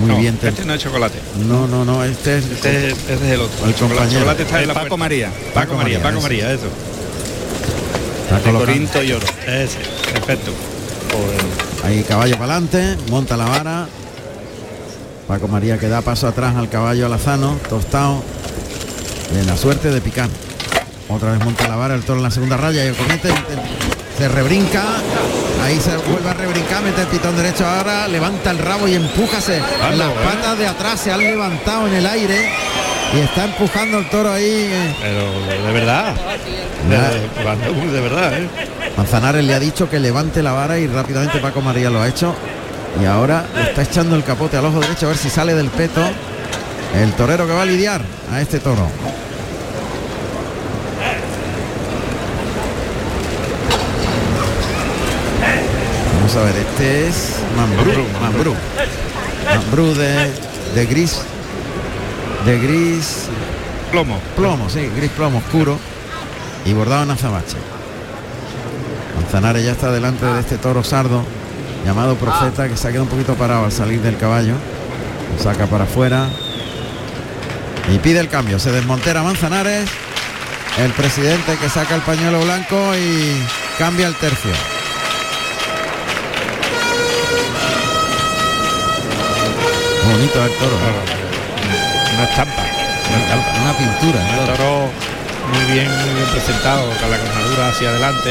Muy bien. Este no es chocolate. No, no, no, este es, este, este es el otro. El chocolate está en la Paco María. Paco, María, Paco María, eso. de Corinto y oro. Ese, perfecto. Ahí caballo para adelante, monta la vara. Paco María que da paso atrás al caballo alazano, tostado. De la suerte de picar. Otra vez monta la vara, el toro en la segunda raya y el comete se rebrinca Ahí se vuelve a rebrincar, mete el pitón derecho ahora, levanta el rabo y empújase. Las ¿eh? patas de atrás se han levantado en el aire y está empujando el toro ahí. Eh. Pero de verdad. De, verdad, ¿eh? Manzanares le ha dicho que levante la vara y rápidamente Paco María lo ha hecho. Y ahora le está echando el capote al ojo derecho a ver si sale del peto. El torero que va a lidiar a este toro. Vamos a ver, este es Mambrú. Mambrú. Mambrú de, de gris. De gris. Plomo. Plomo, sí, gris plomo oscuro. Y bordado en azabache. Manzanares ya está delante de este toro sardo llamado Profeta que se ha quedado un poquito parado al salir del caballo. Lo saca para afuera. Y pide el cambio. Se desmontera Manzanares. El presidente que saca el pañuelo blanco y cambia el tercio. Bonito el toro. Una estampa. Una, pintura. Un toro muy bien, muy bien presentado, con la carnadura hacia adelante.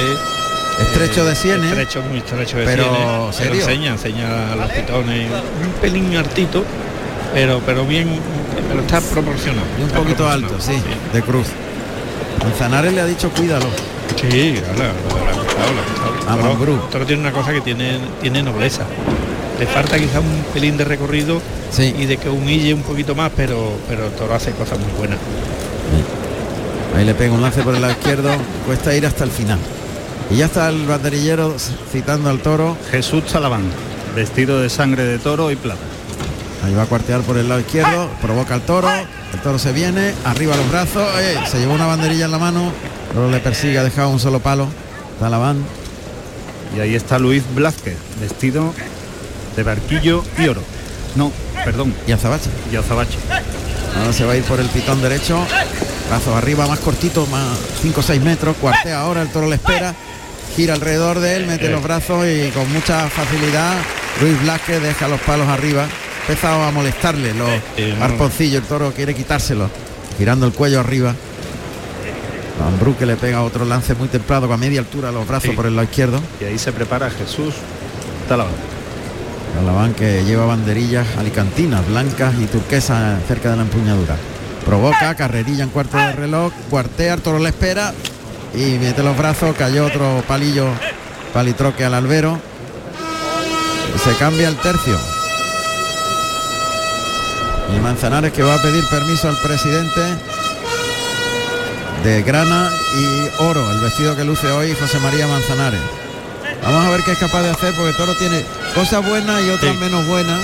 Estrecho de sienes. Estrecho, muy estrecho de pero, sienes. enseña, enseña los pitones. Un pelín hartito, pero pero bien, pero está proporcionado. Y un poquito alto, sí, de cruz. Manzanares le ha dicho cuídalo. Sí, Toro tiene una cosa que tiene, tiene nobleza le falta quizá un pelín de recorrido y de que humille un poquito más, pero, pero Toro hace cosas muy buenas. Ahí le pega un lance por el lado izquierdo, cuesta ir hasta el final. Y ya está el banderillero citando al toro. Jesús Salaván, vestido de sangre de toro y plata. Ahí va a cuartear por el lado izquierdo, provoca al toro, el toro se viene, arriba los brazos, eh, se llevó una banderilla en la mano, pero le persigue, ha dejado un solo palo. Talaván. Y ahí está Luis Blázquez, vestido de barquillo y oro. No, perdón. Y Azabache. Y Azabache. Ahora se va a ir por el pitón derecho. Brazos arriba, más cortito, más 5 o 6 metros. Cuartea ahora, el toro le espera. Gira alrededor de él, mete los brazos y con mucha facilidad Luis Blasque deja los palos arriba. Empezado a molestarle los arponcillos. El toro quiere quitárselo. Girando el cuello arriba. Que le pega otro lance muy templado con media altura los brazos por el lado izquierdo. Y ahí se prepara Jesús Talabán. Talabán que lleva banderillas alicantinas, blancas y turquesas cerca de la empuñadura. Provoca, carrerilla en cuarto de reloj, cuartea, toro le espera y mete los brazos, cayó otro palillo, palitroque al albero. Se cambia el tercio. Y Manzanares que va a pedir permiso al presidente de grana y oro, el vestido que luce hoy José María Manzanares. Vamos a ver qué es capaz de hacer porque Toro tiene cosas buenas y otras menos buenas.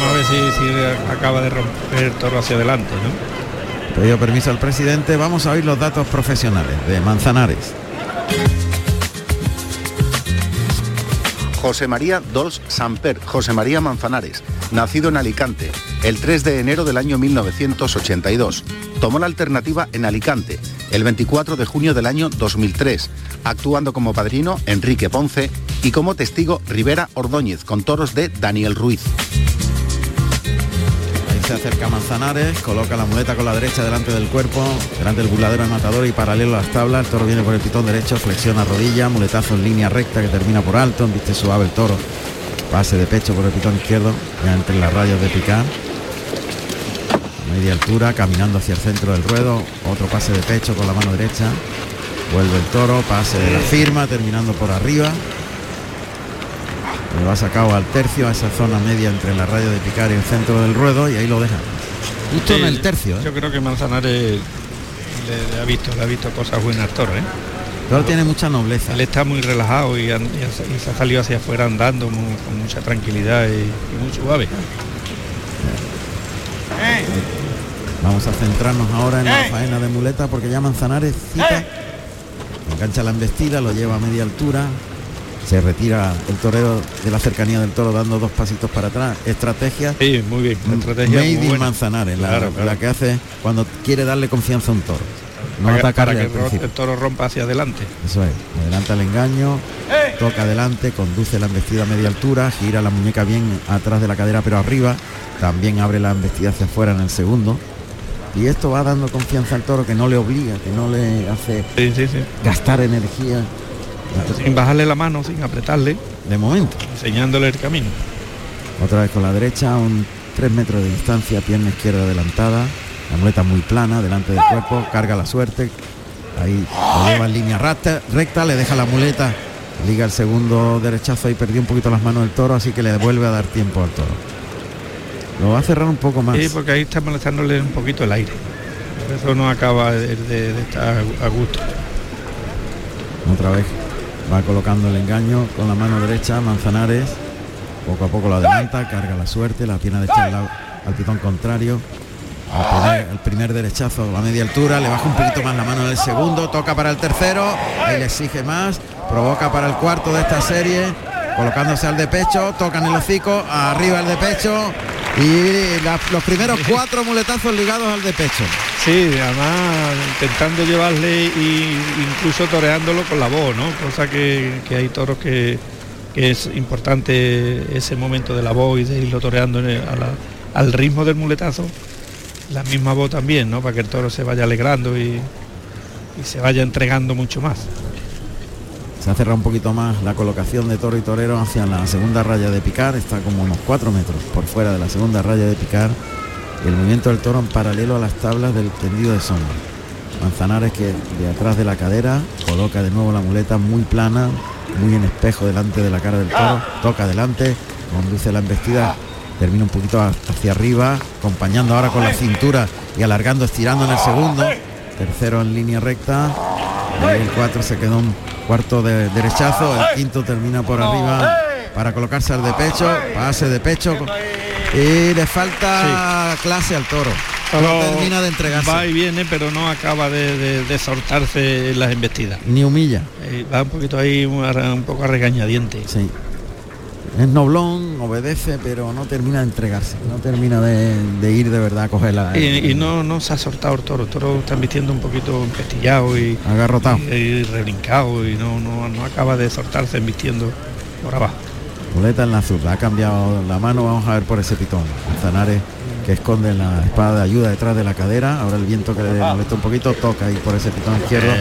vamos a ver si, acaba de romper el toro hacia adelante, ¿no? Pedido permiso al presidente, vamos a oír los datos profesionales de Manzanares. José María Dols Samper, José María Manzanares, nacido en Alicante, el 3 de enero del año 1982. Tomó la alternativa en Alicante, el 24 de junio del año 2003, actuando como padrino Enrique Ponce y como testigo Rivera Ordóñez, con toros de Daniel Ruiz. Ahí se acerca Manzanares, coloca la muleta con la derecha delante del cuerpo, delante del burladero del matador y paralelo a las tablas. El toro viene por el pitón derecho, flexiona rodilla, muletazo en línea recta que termina por alto, viste suave el toro. Pase de pecho por el pitón izquierdo, ya entre las rayas de picar. Media altura, caminando hacia el centro del ruedo. Otro pase de pecho con la mano derecha. Vuelve el toro, pase de la firma, terminando por arriba. Le va sacado al tercio, a esa zona media entre la raya de picar y el centro del ruedo y ahí lo deja. Justo en el tercio. ¿eh? Yo creo que Manzanares le, ha visto, le ha visto cosas buenas toro, ¿eh? Pero tiene mucha nobleza. Él está muy relajado y, se ha salido hacia afuera andando con mucha tranquilidad y, muy suave. Vamos a centrarnos ahora en la faena de muleta porque ya Manzanares cita, engancha la embestida, lo lleva a media altura, se retira el torero de la cercanía del toro dando dos pasitos para atrás. Estrategia. Sí, muy bien. Estrategia Made in Manzanares, la, que hace cuando quiere darle confianza a un toro no atacarle que el toro rompa hacia adelante. Eso es, adelanta el engaño, toca adelante, conduce la embestida a media altura, gira la muñeca bien atrás de la cadera pero arriba, también abre la embestida hacia afuera en el segundo. Y esto va dando confianza al toro que no le obliga, que no le hace gastar energía. Sin bajarle la mano, sin apretarle. De momento. Enseñándole el camino. Otra vez con la derecha, un 3 metros de distancia, pierna izquierda adelantada. La muleta muy plana, delante del cuerpo, carga la suerte. Ahí lo lleva en línea recta, recta, le deja la muleta, liga el segundo derechazo y perdió un poquito las manos del toro, así que le vuelve a dar tiempo al toro. Lo va a cerrar un poco más. Sí, porque ahí está molestándole un poquito el aire. eso no acaba de, estar a gusto. Otra vez va colocando el engaño con la mano derecha, Manzanares. Poco a poco lo adelanta, carga la suerte, la pierna de al, al pitón contrario el primer derechazo a media altura, le baja un poquito más la mano en el segundo, toca para el tercero, le exige más, provoca para el cuarto de esta serie, colocándose al de pecho, toca en el hocico, arriba el de pecho y los primeros cuatro muletazos ligados al de pecho. Sí, además intentando llevarle e incluso toreándolo con la voz, ¿no? Cosa que, hay toros que, es importante ese momento de la voz y de irlo toreando al ritmo del muletazo la misma voz también, ¿no? Para que el toro se vaya alegrando y, se vaya entregando mucho más. Se ha cerrado un poquito más la colocación de toro y torero hacia la segunda raya de picar, está como unos cuatro metros por fuera de la segunda raya de picar. Y el movimiento del toro en paralelo a las tablas del tendido de sombra. Manzanares que de atrás de la cadera coloca de nuevo la muleta muy plana, muy en espejo delante de la cara del toro, toca adelante, conduce la embestida termina un poquito hacia arriba, acompañando ahora con la cintura y alargando, estirando en el segundo, tercero en línea recta, el cuatro se quedó un cuarto de derechazo, el quinto termina por arriba para colocarse al de pecho, pase de pecho y le falta clase al toro. No termina de entregarse. Va y viene, pero no acaba de, soltarse las embestidas. Ni humilla. Eh, va un poquito ahí, un, un poco a regañadiente. Sí es noblón, obedece, pero no termina de entregarse, no termina de, de ir de verdad a cogerla. Y, y no, no se ha soltado el toro, el toro está vistiendo un poquito empestillado y, Agarrotado. y, y rebrincado y no, no, no acaba de soltarse embistiendo por abajo. Muleta en la zurda, ha cambiado la mano, vamos a ver por ese pitón. Manzanares que esconde la espada de ayuda detrás de la cadera, ahora el viento que le molesta un poquito, toca ahí por ese pitón izquierdo,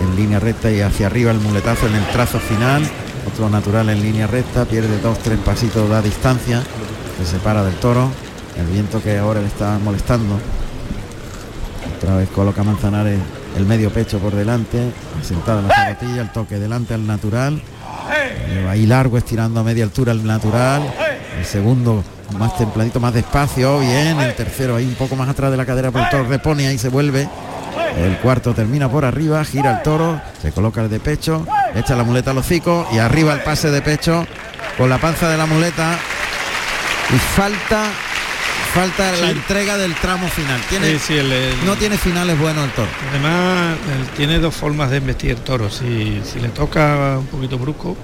en línea recta y hacia arriba el muletazo en el trazo final, otro natural en línea recta, pierde dos, tres pasitos, da distancia, se separa del toro, el viento que ahora le está molestando. Otra vez coloca Manzanares el medio pecho por delante, sentado en la zapatilla, el toque delante al natural. Ahí largo estirando a media altura el natural. El segundo más templadito, más despacio, bien. El tercero ahí un poco más atrás de la cadera, pero el toro repone ahí se vuelve. El cuarto termina por arriba, gira el toro, se coloca el de pecho, echa la muleta al hocico y arriba el pase de pecho con la panza de la muleta. Y falta, falta la entrega del tramo final. Tiene, Sí, sí, el- el- no tiene finales buenos el toro. Además, él tiene dos formas de embestir el toro. Si, si le toca un poquito brusco,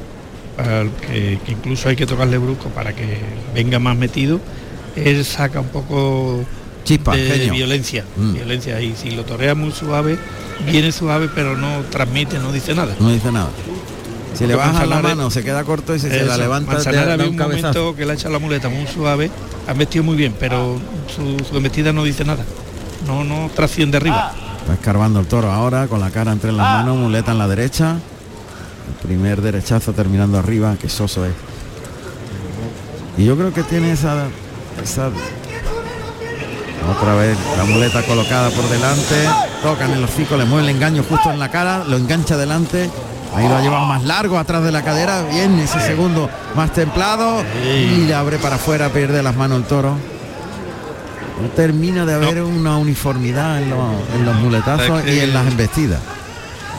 que incluso hay que tocarle brusco para que venga más metido, él saca un poco Chispa, de violencia. Mm. Violencia. Y si lo torea muy suave, viene suave, pero no transmite, no dice nada. No dice nada. Si le baja la mano se queda corto y si se la levanta Manzanares había un cabezazo. momento que le ha echado la muleta muy suave, ha vestido muy bien, pero su, su embestida no dice nada. No, no trasciende arriba. Está escarbando el toro ahora con la cara entre las manos, muleta en la derecha. El primer derechazo terminando arriba, que soso es. Y yo creo que tiene esa, esa otra vez la muleta colocada por delante, tocan el hocico, le mueve el engaño justo en la cara, lo engancha delante. Ahí lo ha llevado más largo atrás de la cadera, bien ese segundo más templado y le abre para afuera, pierde las manos el toro. No termina de haber una uniformidad en los, en los muletazos que- y en las embestidas.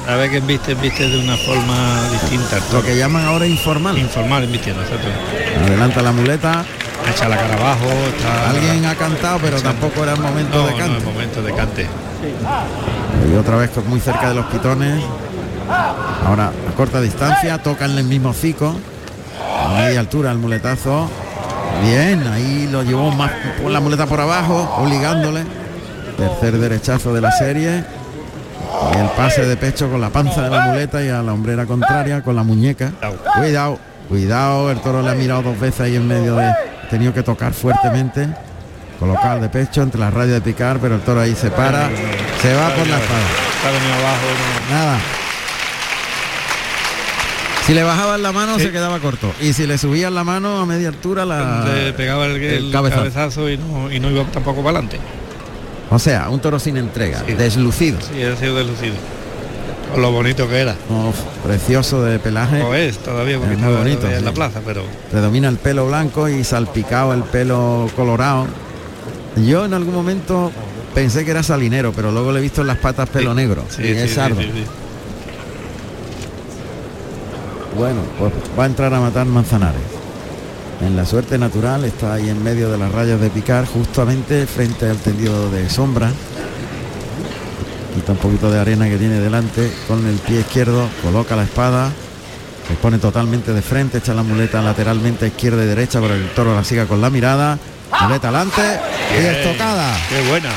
A ver que viste, viste de una forma distinta. Lo que llaman ahora informal. Informal embistiendo, exacto. Adelanta la muleta. Echa la cara abajo, está... Alguien ha cantado, pero tampoco era el momento no, de no, es momento de cante. Y otra vez muy cerca de los pitones. Ahora a corta distancia, tocan el mismo hocico. A media altura el muletazo. Bien, ahí lo llevó más con la muleta por abajo, obligándole. Tercer derechazo de la serie. Y el pase de pecho con la panza de la muleta y a la hombrera contraria con la muñeca. Cuidado, cuidado, el toro le ha mirado dos veces ahí en medio de. Tenido que tocar fuertemente. Colocar de pecho entre las rayas de picar, pero el toro ahí se para. Se va por la espada. Nada. Si le bajaban la mano se quedaba corto. Y si le subían la mano a media altura la. Le pegaba el, el el cabezazo. cabezazo, y, no, y no iba tampoco para adelante. O sea, un toro sin entrega, Sí. deslucido. Sí, ha sido deslucido. Con lo bonito que era. Uf, precioso de pelaje. O es todavía porque Es muy bonito, todavía en sí. la plaza, pero Predomina el pelo blanco y salpicado el pelo colorado. Yo en algún momento pensé que era salinero, pero luego le he visto en las patas pelo Sí. negro. Sí, y es sardo. Bueno, pues va a entrar a matar Manzanares. En la suerte natural está ahí en medio de las rayas de picar, justamente frente al tendido de sombra. Quita un poquito de arena que tiene delante con el pie izquierdo, coloca la espada, se pone totalmente de frente, echa la muleta lateralmente izquierda y derecha para que el toro la siga con la mirada. Muleta adelante y estocada. Qué buena.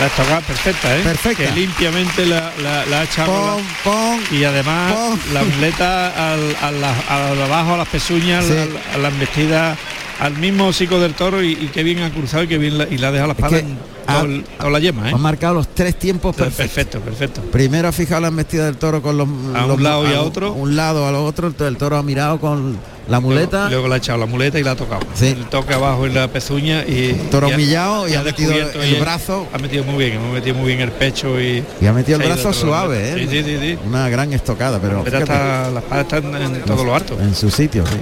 La estocada perfecta, ¿eh? Perfecta. Que limpiamente la, la, la Pon, pon. Y además Pon. la muleta al, a la- a lo abajo, a las pezuñas, Sí. al- a, las vestidas, al mismo hocico del toro y, y qué bien ha cruzado y qué bien la, y la ha dejado la Es espada que en ha- todo el- toda la yema, ¿eh? Ha marcado los tres tiempos perfectos. Perfecto, perfecto. Primero ha fijado la embestida del toro con los A los- un lado y a otro. un lado a lo otro, entonces el toro ha mirado con la muleta, Luego, luego le ha echado la muleta y la ha tocado. Sí. El toque abajo en la pezuña y. toro y ha- humillado y, ha metido el brazo Ha metido muy bien, ha metido muy bien el pecho y. y ha metido el brazo suave, ¿eh? Sí, sí, sí, sí. Una gran estocada, pero está, la espada está en, en todo lo alto. en su sitio, sí.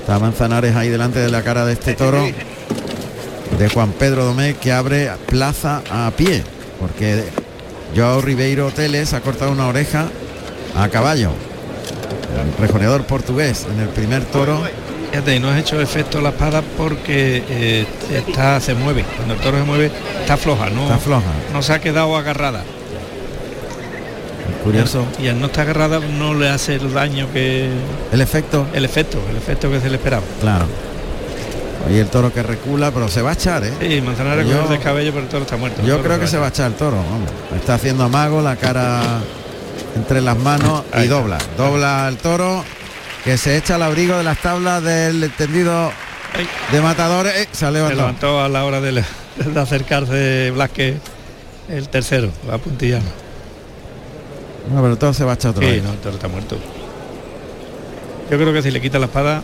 Está Manzanares ahí delante de la cara de este toro de Juan Pedro Domé que abre plaza a pie, porque Joao Ribeiro Teles ha cortado una oreja a caballo. El rejoneador portugués en el primer toro Fíjate, y no has hecho efecto la espada porque eh, está, se mueve. Cuando el toro se mueve, está floja, no, está floja. no se ha quedado agarrada. Curioso. Y al no estar agarrada no le hace el daño que... El efecto. El efecto, el efecto que se le esperaba. Claro. Ahí el toro que recula, pero se va a echar, ¿eh? Sí, con el descabello, pero el toro está muerto. Yo creo que se va a echar el toro, vamos. Está haciendo amago, la cara entre las manos [LAUGHS] y dobla. Dobla el toro que se echa al abrigo de las tablas del tendido de matadores. Eh, se levantó a la hora de, de acercarse Blasque el tercero, la puntilla. No, pero el toro se va a echar otra Sí, vez. no, el toro está muerto. Yo creo que si le quita la espada...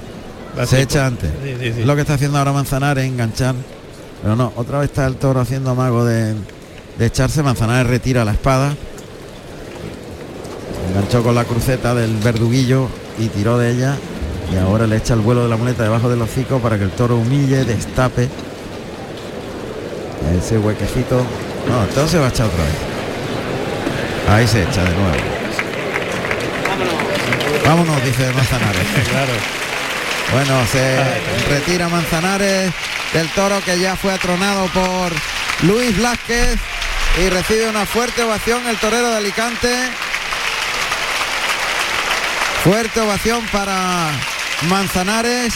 da Se echa antes. Sí. Es Lo que está haciendo ahora Manzanares, enganchar. Pero no, otra vez está el toro haciendo amago de, de echarse. Manzanares retira la espada. Enganchó con la cruceta del verduguillo y tiró de ella. Y ahora le echa el vuelo de la muleta debajo del hocico para que el toro humille, destape. Ese huequecito. No, el toro se va a echar otra vez. Ahí se echa de nuevo. Vámonos, dice Manzanares. [LAUGHS] Claro. Bueno, se retira Manzanares del toro que ya fue atronado por Luis Blázquez y recibe una fuerte ovación el torero de Alicante. Fuerte ovación para Manzanares.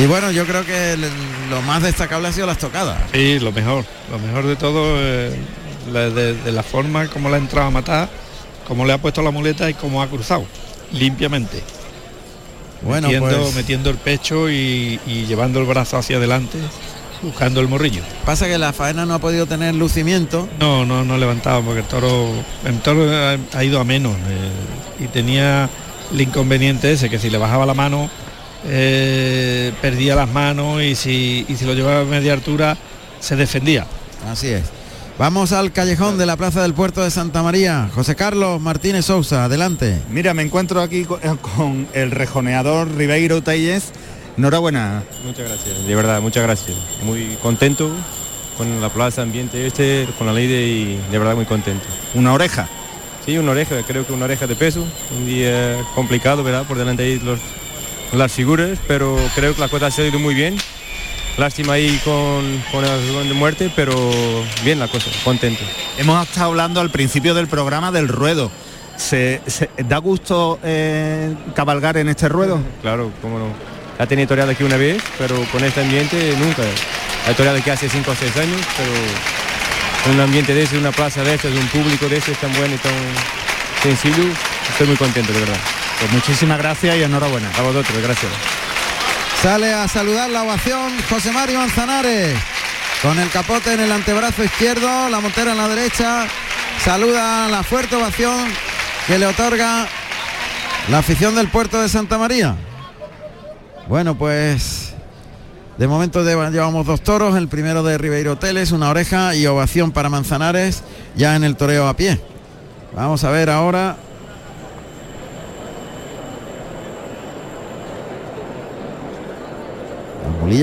Y bueno, yo creo que lo más destacable ha sido las tocadas. Sí, lo mejor, lo mejor de todo, eh, la- de, de la forma como la ha entrado a matar, cómo le ha puesto la muleta y cómo ha cruzado, limpiamente. Bueno, metiendo, pues metiendo el pecho y, y llevando el brazo hacia adelante, buscando el morrillo. pasa que la faena no ha podido tener lucimiento. No, no, no levantaba porque el toro, el toro ha, ha ido a menos eh, y tenía el inconveniente ese que si le bajaba la mano eh, perdía las manos y si, y si lo llevaba a media altura se defendía. Así es. Vamos al callejón de la Plaza del Puerto de Santa María. José Carlos Martínez Sousa, adelante. Mira, me encuentro aquí eh, con, el rejoneador Ribeiro Telles. Enhorabuena. Muchas gracias, de verdad, muchas gracias. Muy contento con la plaza, ambiente este, con la ley de, y de verdad muy contento. Una oreja. Sí, una oreja, creo que una oreja de peso, un día complicado, ¿verdad? Por delante ahí los, las figuras, pero creo que la cosa ha salido muy bien. Lástima ahí con, con el de muerte, pero bien la cosa, contento. Hemos estado hablando al principio del programa del ruedo. ¿Se, se- da gusto eh, cabalgar en este ruedo? Claro, cómo no. Ha tenido toreado aquí una vez, pero con este ambiente nunca. Ha toreado aquí hace 5 o 6 años, pero un ambiente de ese, una plaza de ese, un público de ese tan bueno y tan sencillo, estoy muy contento, de verdad. Pues muchísimas gracias y enhorabuena. A vosotros, gracias. Sale a saludar la ovación José Mario Manzanares. Con el capote en el antebrazo izquierdo, la montera en la derecha. Saluda la fuerte ovación que le otorga la afición del puerto de Santa María. Bueno, pues de momento lleva- llevamos dos toros, el primero de Ribeiro Teles, una oreja y ovación para Manzanares, ya en el toreo a pie. Vamos a ver ahora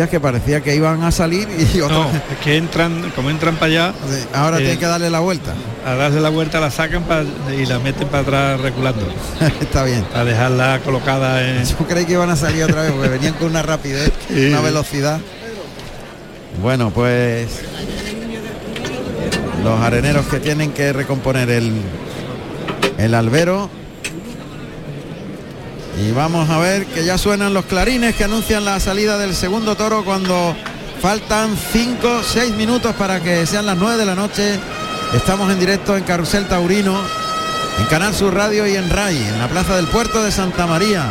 que parecía que iban a salir y otra No, es que entran, como entran para allá, Sí, ahora Eh, tiene que darle la vuelta. a darse la vuelta la sacan pa- y la meten para atrás reculando, [LAUGHS] Está bien. para dejarla colocada en... Yo creí que iban a salir otra vez porque venían con una rapidez, [LAUGHS] Sí. una velocidad. Bueno, pues los areneros que tienen que recomponer el, el albero. Y vamos a ver que ya suenan los clarines que anuncian la salida del segundo toro cuando faltan 5, 6 minutos para que sean las 9 de la noche. Estamos en directo en Carrusel Taurino, en Canal Sur Radio y en RAI, en la Plaza del Puerto de Santa María.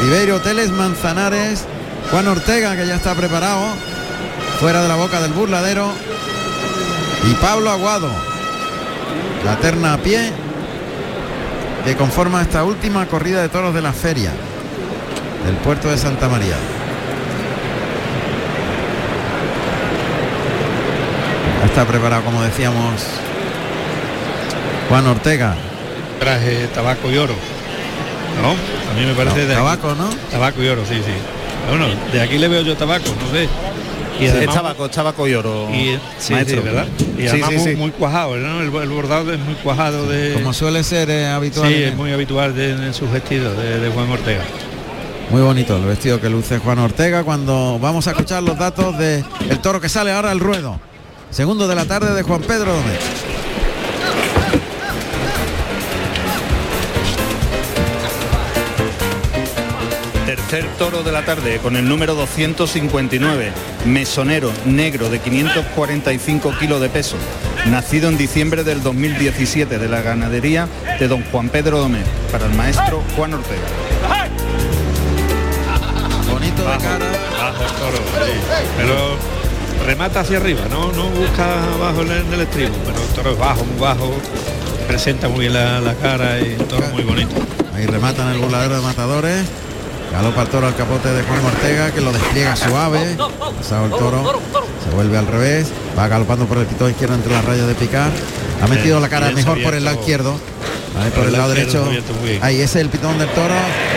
Ribeiro Hoteles Manzanares, Juan Ortega que ya está preparado, fuera de la boca del burladero, y Pablo Aguado, la terna a pie, que conforma esta última corrida de toros de la feria del puerto de Santa María. Está preparado, como decíamos, Juan Ortega. traje tabaco y oro. ¿No? A mí me parece de aquí- Tabaco, ¿no? tabaco y oro, sí, sí. Bueno, de aquí le veo yo tabaco, no sé. Y es además- tabaco, es tabaco y oro. y, sí, maestro. sí, ¿verdad? Y además sí, muy, sí. muy cuajado, ¿no? El, el bordado es muy cuajado de... Como suele ser eh, habitual. Sí, es muy habitual de- en sus vestidos de, de Juan Ortega. Muy bonito el vestido que luce Juan Ortega cuando vamos a escuchar los datos de el toro que sale ahora al ruedo. Segundo de la tarde de Juan Pedro Gómez. Tercer toro de la tarde con el número 259, mesonero negro de 545 kilos de peso, nacido en diciembre del 2017 de la ganadería de don Juan Pedro Domé, para el maestro Juan Ortega. Bonito de Bajo, cara. bajo el toro, sí. pero remata hacia arriba, no, no busca abajo en el, estribo, pero el toro es bajo, muy bajo, presenta muy bien la, la cara y un toro muy bonito. Ahí rematan el burladero de matadores. Galopa el toro al capote de Juan Ortega que lo despliega suave. Pasado el toro. Se vuelve al revés. Va galopando por el pitón izquierdo entre las rayas de picar. Ha metido la cara mejor por el lado izquierdo. Ahí por el lado derecho. Ahí ese es el pitón del toro.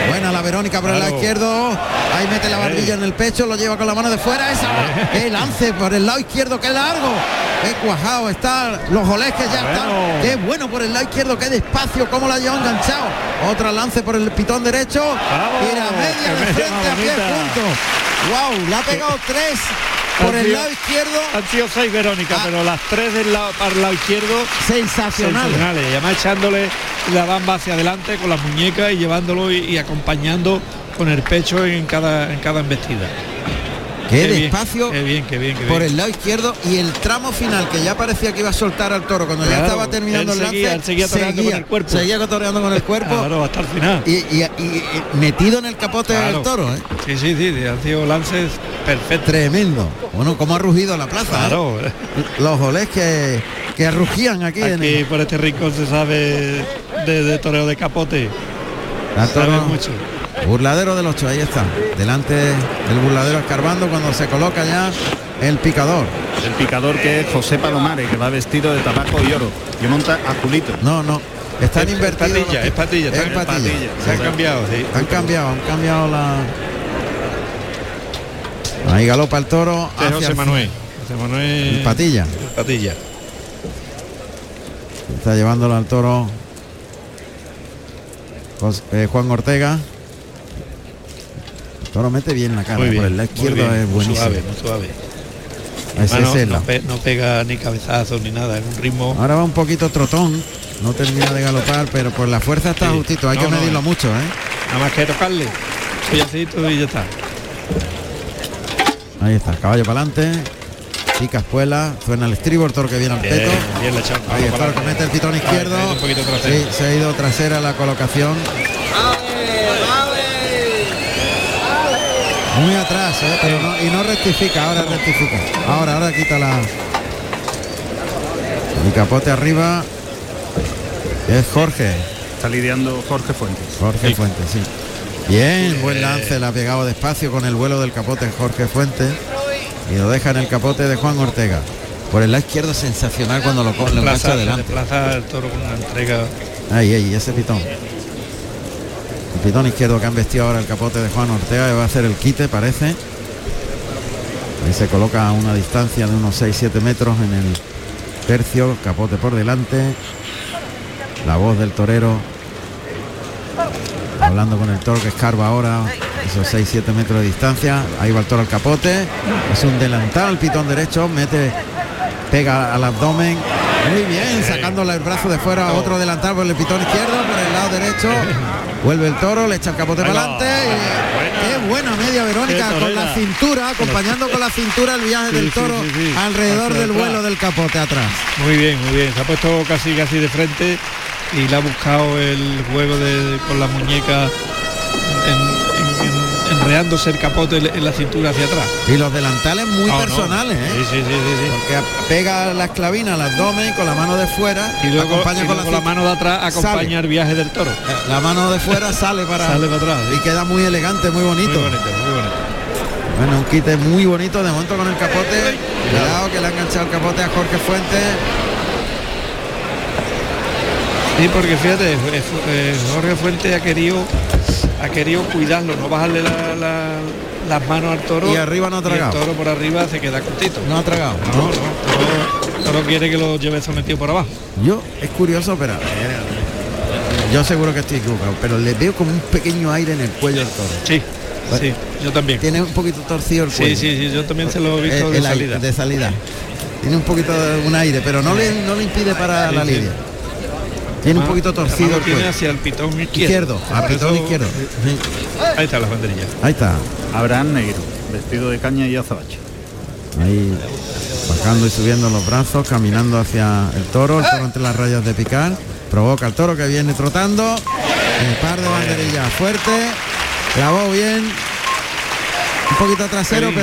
Buena la Verónica por el lado izquierdo. Ahí mete la barbilla en el pecho, lo lleva con la mano de fuera. Esa, qué lance por el lado izquierdo, qué largo. Qué cuajado está. Los olés que ya están. Bueno. Qué bueno por el lado izquierdo, qué despacio, cómo la lleva enganchado. Otra lance por el pitón derecho. Mira, media de ¡Qué frente a pie. Wow, le ha pegado tres por el sido- lado izquierdo. Han sido seis Verónica, Ah. pero las tres del lado, para el lado izquierdo Sensacional. sensacionales. Y además echándole la bamba hacia adelante con las muñecas y llevándolo y, y acompañando con el pecho en cada en cada embestida. Qué despacio Qué bien, qué bien, qué por el lado izquierdo y el tramo final que ya parecía que iba a soltar al toro cuando ya estaba terminando el seguía- lance. seguía toreando con el cuerpo. Seguía toreando con el [LAUGHS] cuerpo. Claro, hasta el final. Y, y- y- y metido en el capote Claro. del toro, ¿eh? Sí, sí, sí, han sido lances perfectos. Tremendo. Bueno, cómo ha rugido la plaza. ¿eh? Claro, Los olés que, que rugían aquí. en aquí el- por este rincón se sabe de, de toreo de capote. La Sabe toro- mucho. Burladero del 8, ahí está. Delante del burladero escarbando cuando se coloca ya el picador. El picador que es José Palomares, que va vestido de tabaco y oro, y monta a Julito. No, no. Están Es invertidos. patilla, es patilla, es patilla. patilla. Se han cambiado, sí. Han cambiado, han cambiado la. Ahí galopa el toro. Este es hacia José el- Manuel. José Manuel. El patilla. el Patilla. Está llevándolo al toro. Eh, Juan Ortega. Toro mete bien la cara. Muy bien. por el lado muy izquierdo bien, es muy buenísimo. suave, muy suave. Ese Además, es el no, lado. pe- no pega ni cabezazos ni nada, es un ritmo. Ahora va un poquito trotón. No termina de galopar, pero por la fuerza está Sí. justito. Hay No, que medirlo eh. mucho, ¿eh? Nada más que tocarle. Y ya está. Ahí está, caballo para adelante. Pica espuela, suena el estribo, el toro que viene al Bien, peto. bien. Ahí está que mete el pitón izquierdo. un poquito. Sí, se ha ido trasera la colocación. Muy atrás, ¿eh? Pero no- y no rectifica, ahora rectifica. Ahora, ahora quita la. Y capote arriba. Es Jorge. Está lidiando Jorge Fuentes. Jorge Sí. Fuentes, sí. Bien, buen lance, la ha pegado despacio con el vuelo del capote Jorge Fuentes. Y lo deja en el capote de Juan Ortega. Por el lado izquierdo sensacional cuando lo, lo engancha se adelante. desplaza el toro con una entrega. Ahí, ahí, ese pitón. Pitón izquierdo que han vestido ahora el capote de Juan Ortega que va a hacer el quite, parece. Ahí se coloca a una distancia de unos 6-7 metros en el tercio, capote por delante. La voz del torero hablando con el toro que escarba ahora esos 6-7 metros de distancia. Ahí va el toro al capote. Es un delantal, el pitón derecho, mete, pega al abdomen. Muy bien, sacándole el brazo de fuera otro delantal por el pitón izquierdo, por el lado derecho. Vuelve el toro, le echa el capote para adelante. y- Qué buena media Verónica con la cintura, acompañando con la cintura el viaje Sí, del toro sí, sí. alrededor del atrás. vuelo del capote atrás. Muy bien, muy bien. Se ha puesto casi casi de frente y le ha buscado el juego de, con la muñeca en- enreándose el capote en la cintura hacia atrás. Y los delantales muy no. personales, ¿eh? Sí, sí, sí, sí. Porque pega la esclavina al abdomen con la mano de fuera Y luego, acompaña y con luego la, la, mano de atrás Sale. acompaña el viaje del toro. la mano de fuera sale [LAUGHS] para Sale para atrás. sí. y queda muy elegante, muy bonito. Muy bonito, muy bonito. Bueno, un quite muy bonito de momento con el capote. Cuidado que le ha enganchado el capote a Jorge Fuentes. Sí, porque fíjate, eh, eh, Jorge Fuente ha querido ha querido cuidarlo, no bajarle la- la- las manos al toro. Y arriba no ha y tragado. el toro por arriba se queda cortito. No ha tragado. No, no, no. El toro quiere que lo lleve sometido por abajo. Yo es curioso, pero yo seguro que estoy equivocado, pero le veo como un pequeño aire en el cuello del toro. Sí, sí, yo también. Tiene un poquito torcido el cuello. Sí, sí, sí, yo también se lo he visto El- de el salida. de salida. Tiene un poquito de un aire, pero no le, no le impide para Sí, la lidia. Tiene un Ah, poquito torcido el tiene hacia el pitón izquierdo. Izquierdo, a Por pitón izquierdo. Sí. Ahí está la banderilla. Ahí está. Abraham Negro, vestido de caña y azabache. Ahí bajando y subiendo los brazos, caminando hacia el toro, el toro entre las rayas de picar. Provoca el toro que viene trotando. Un par de banderillas fuerte. Clavó bien. Un poquito trasero, Ahí.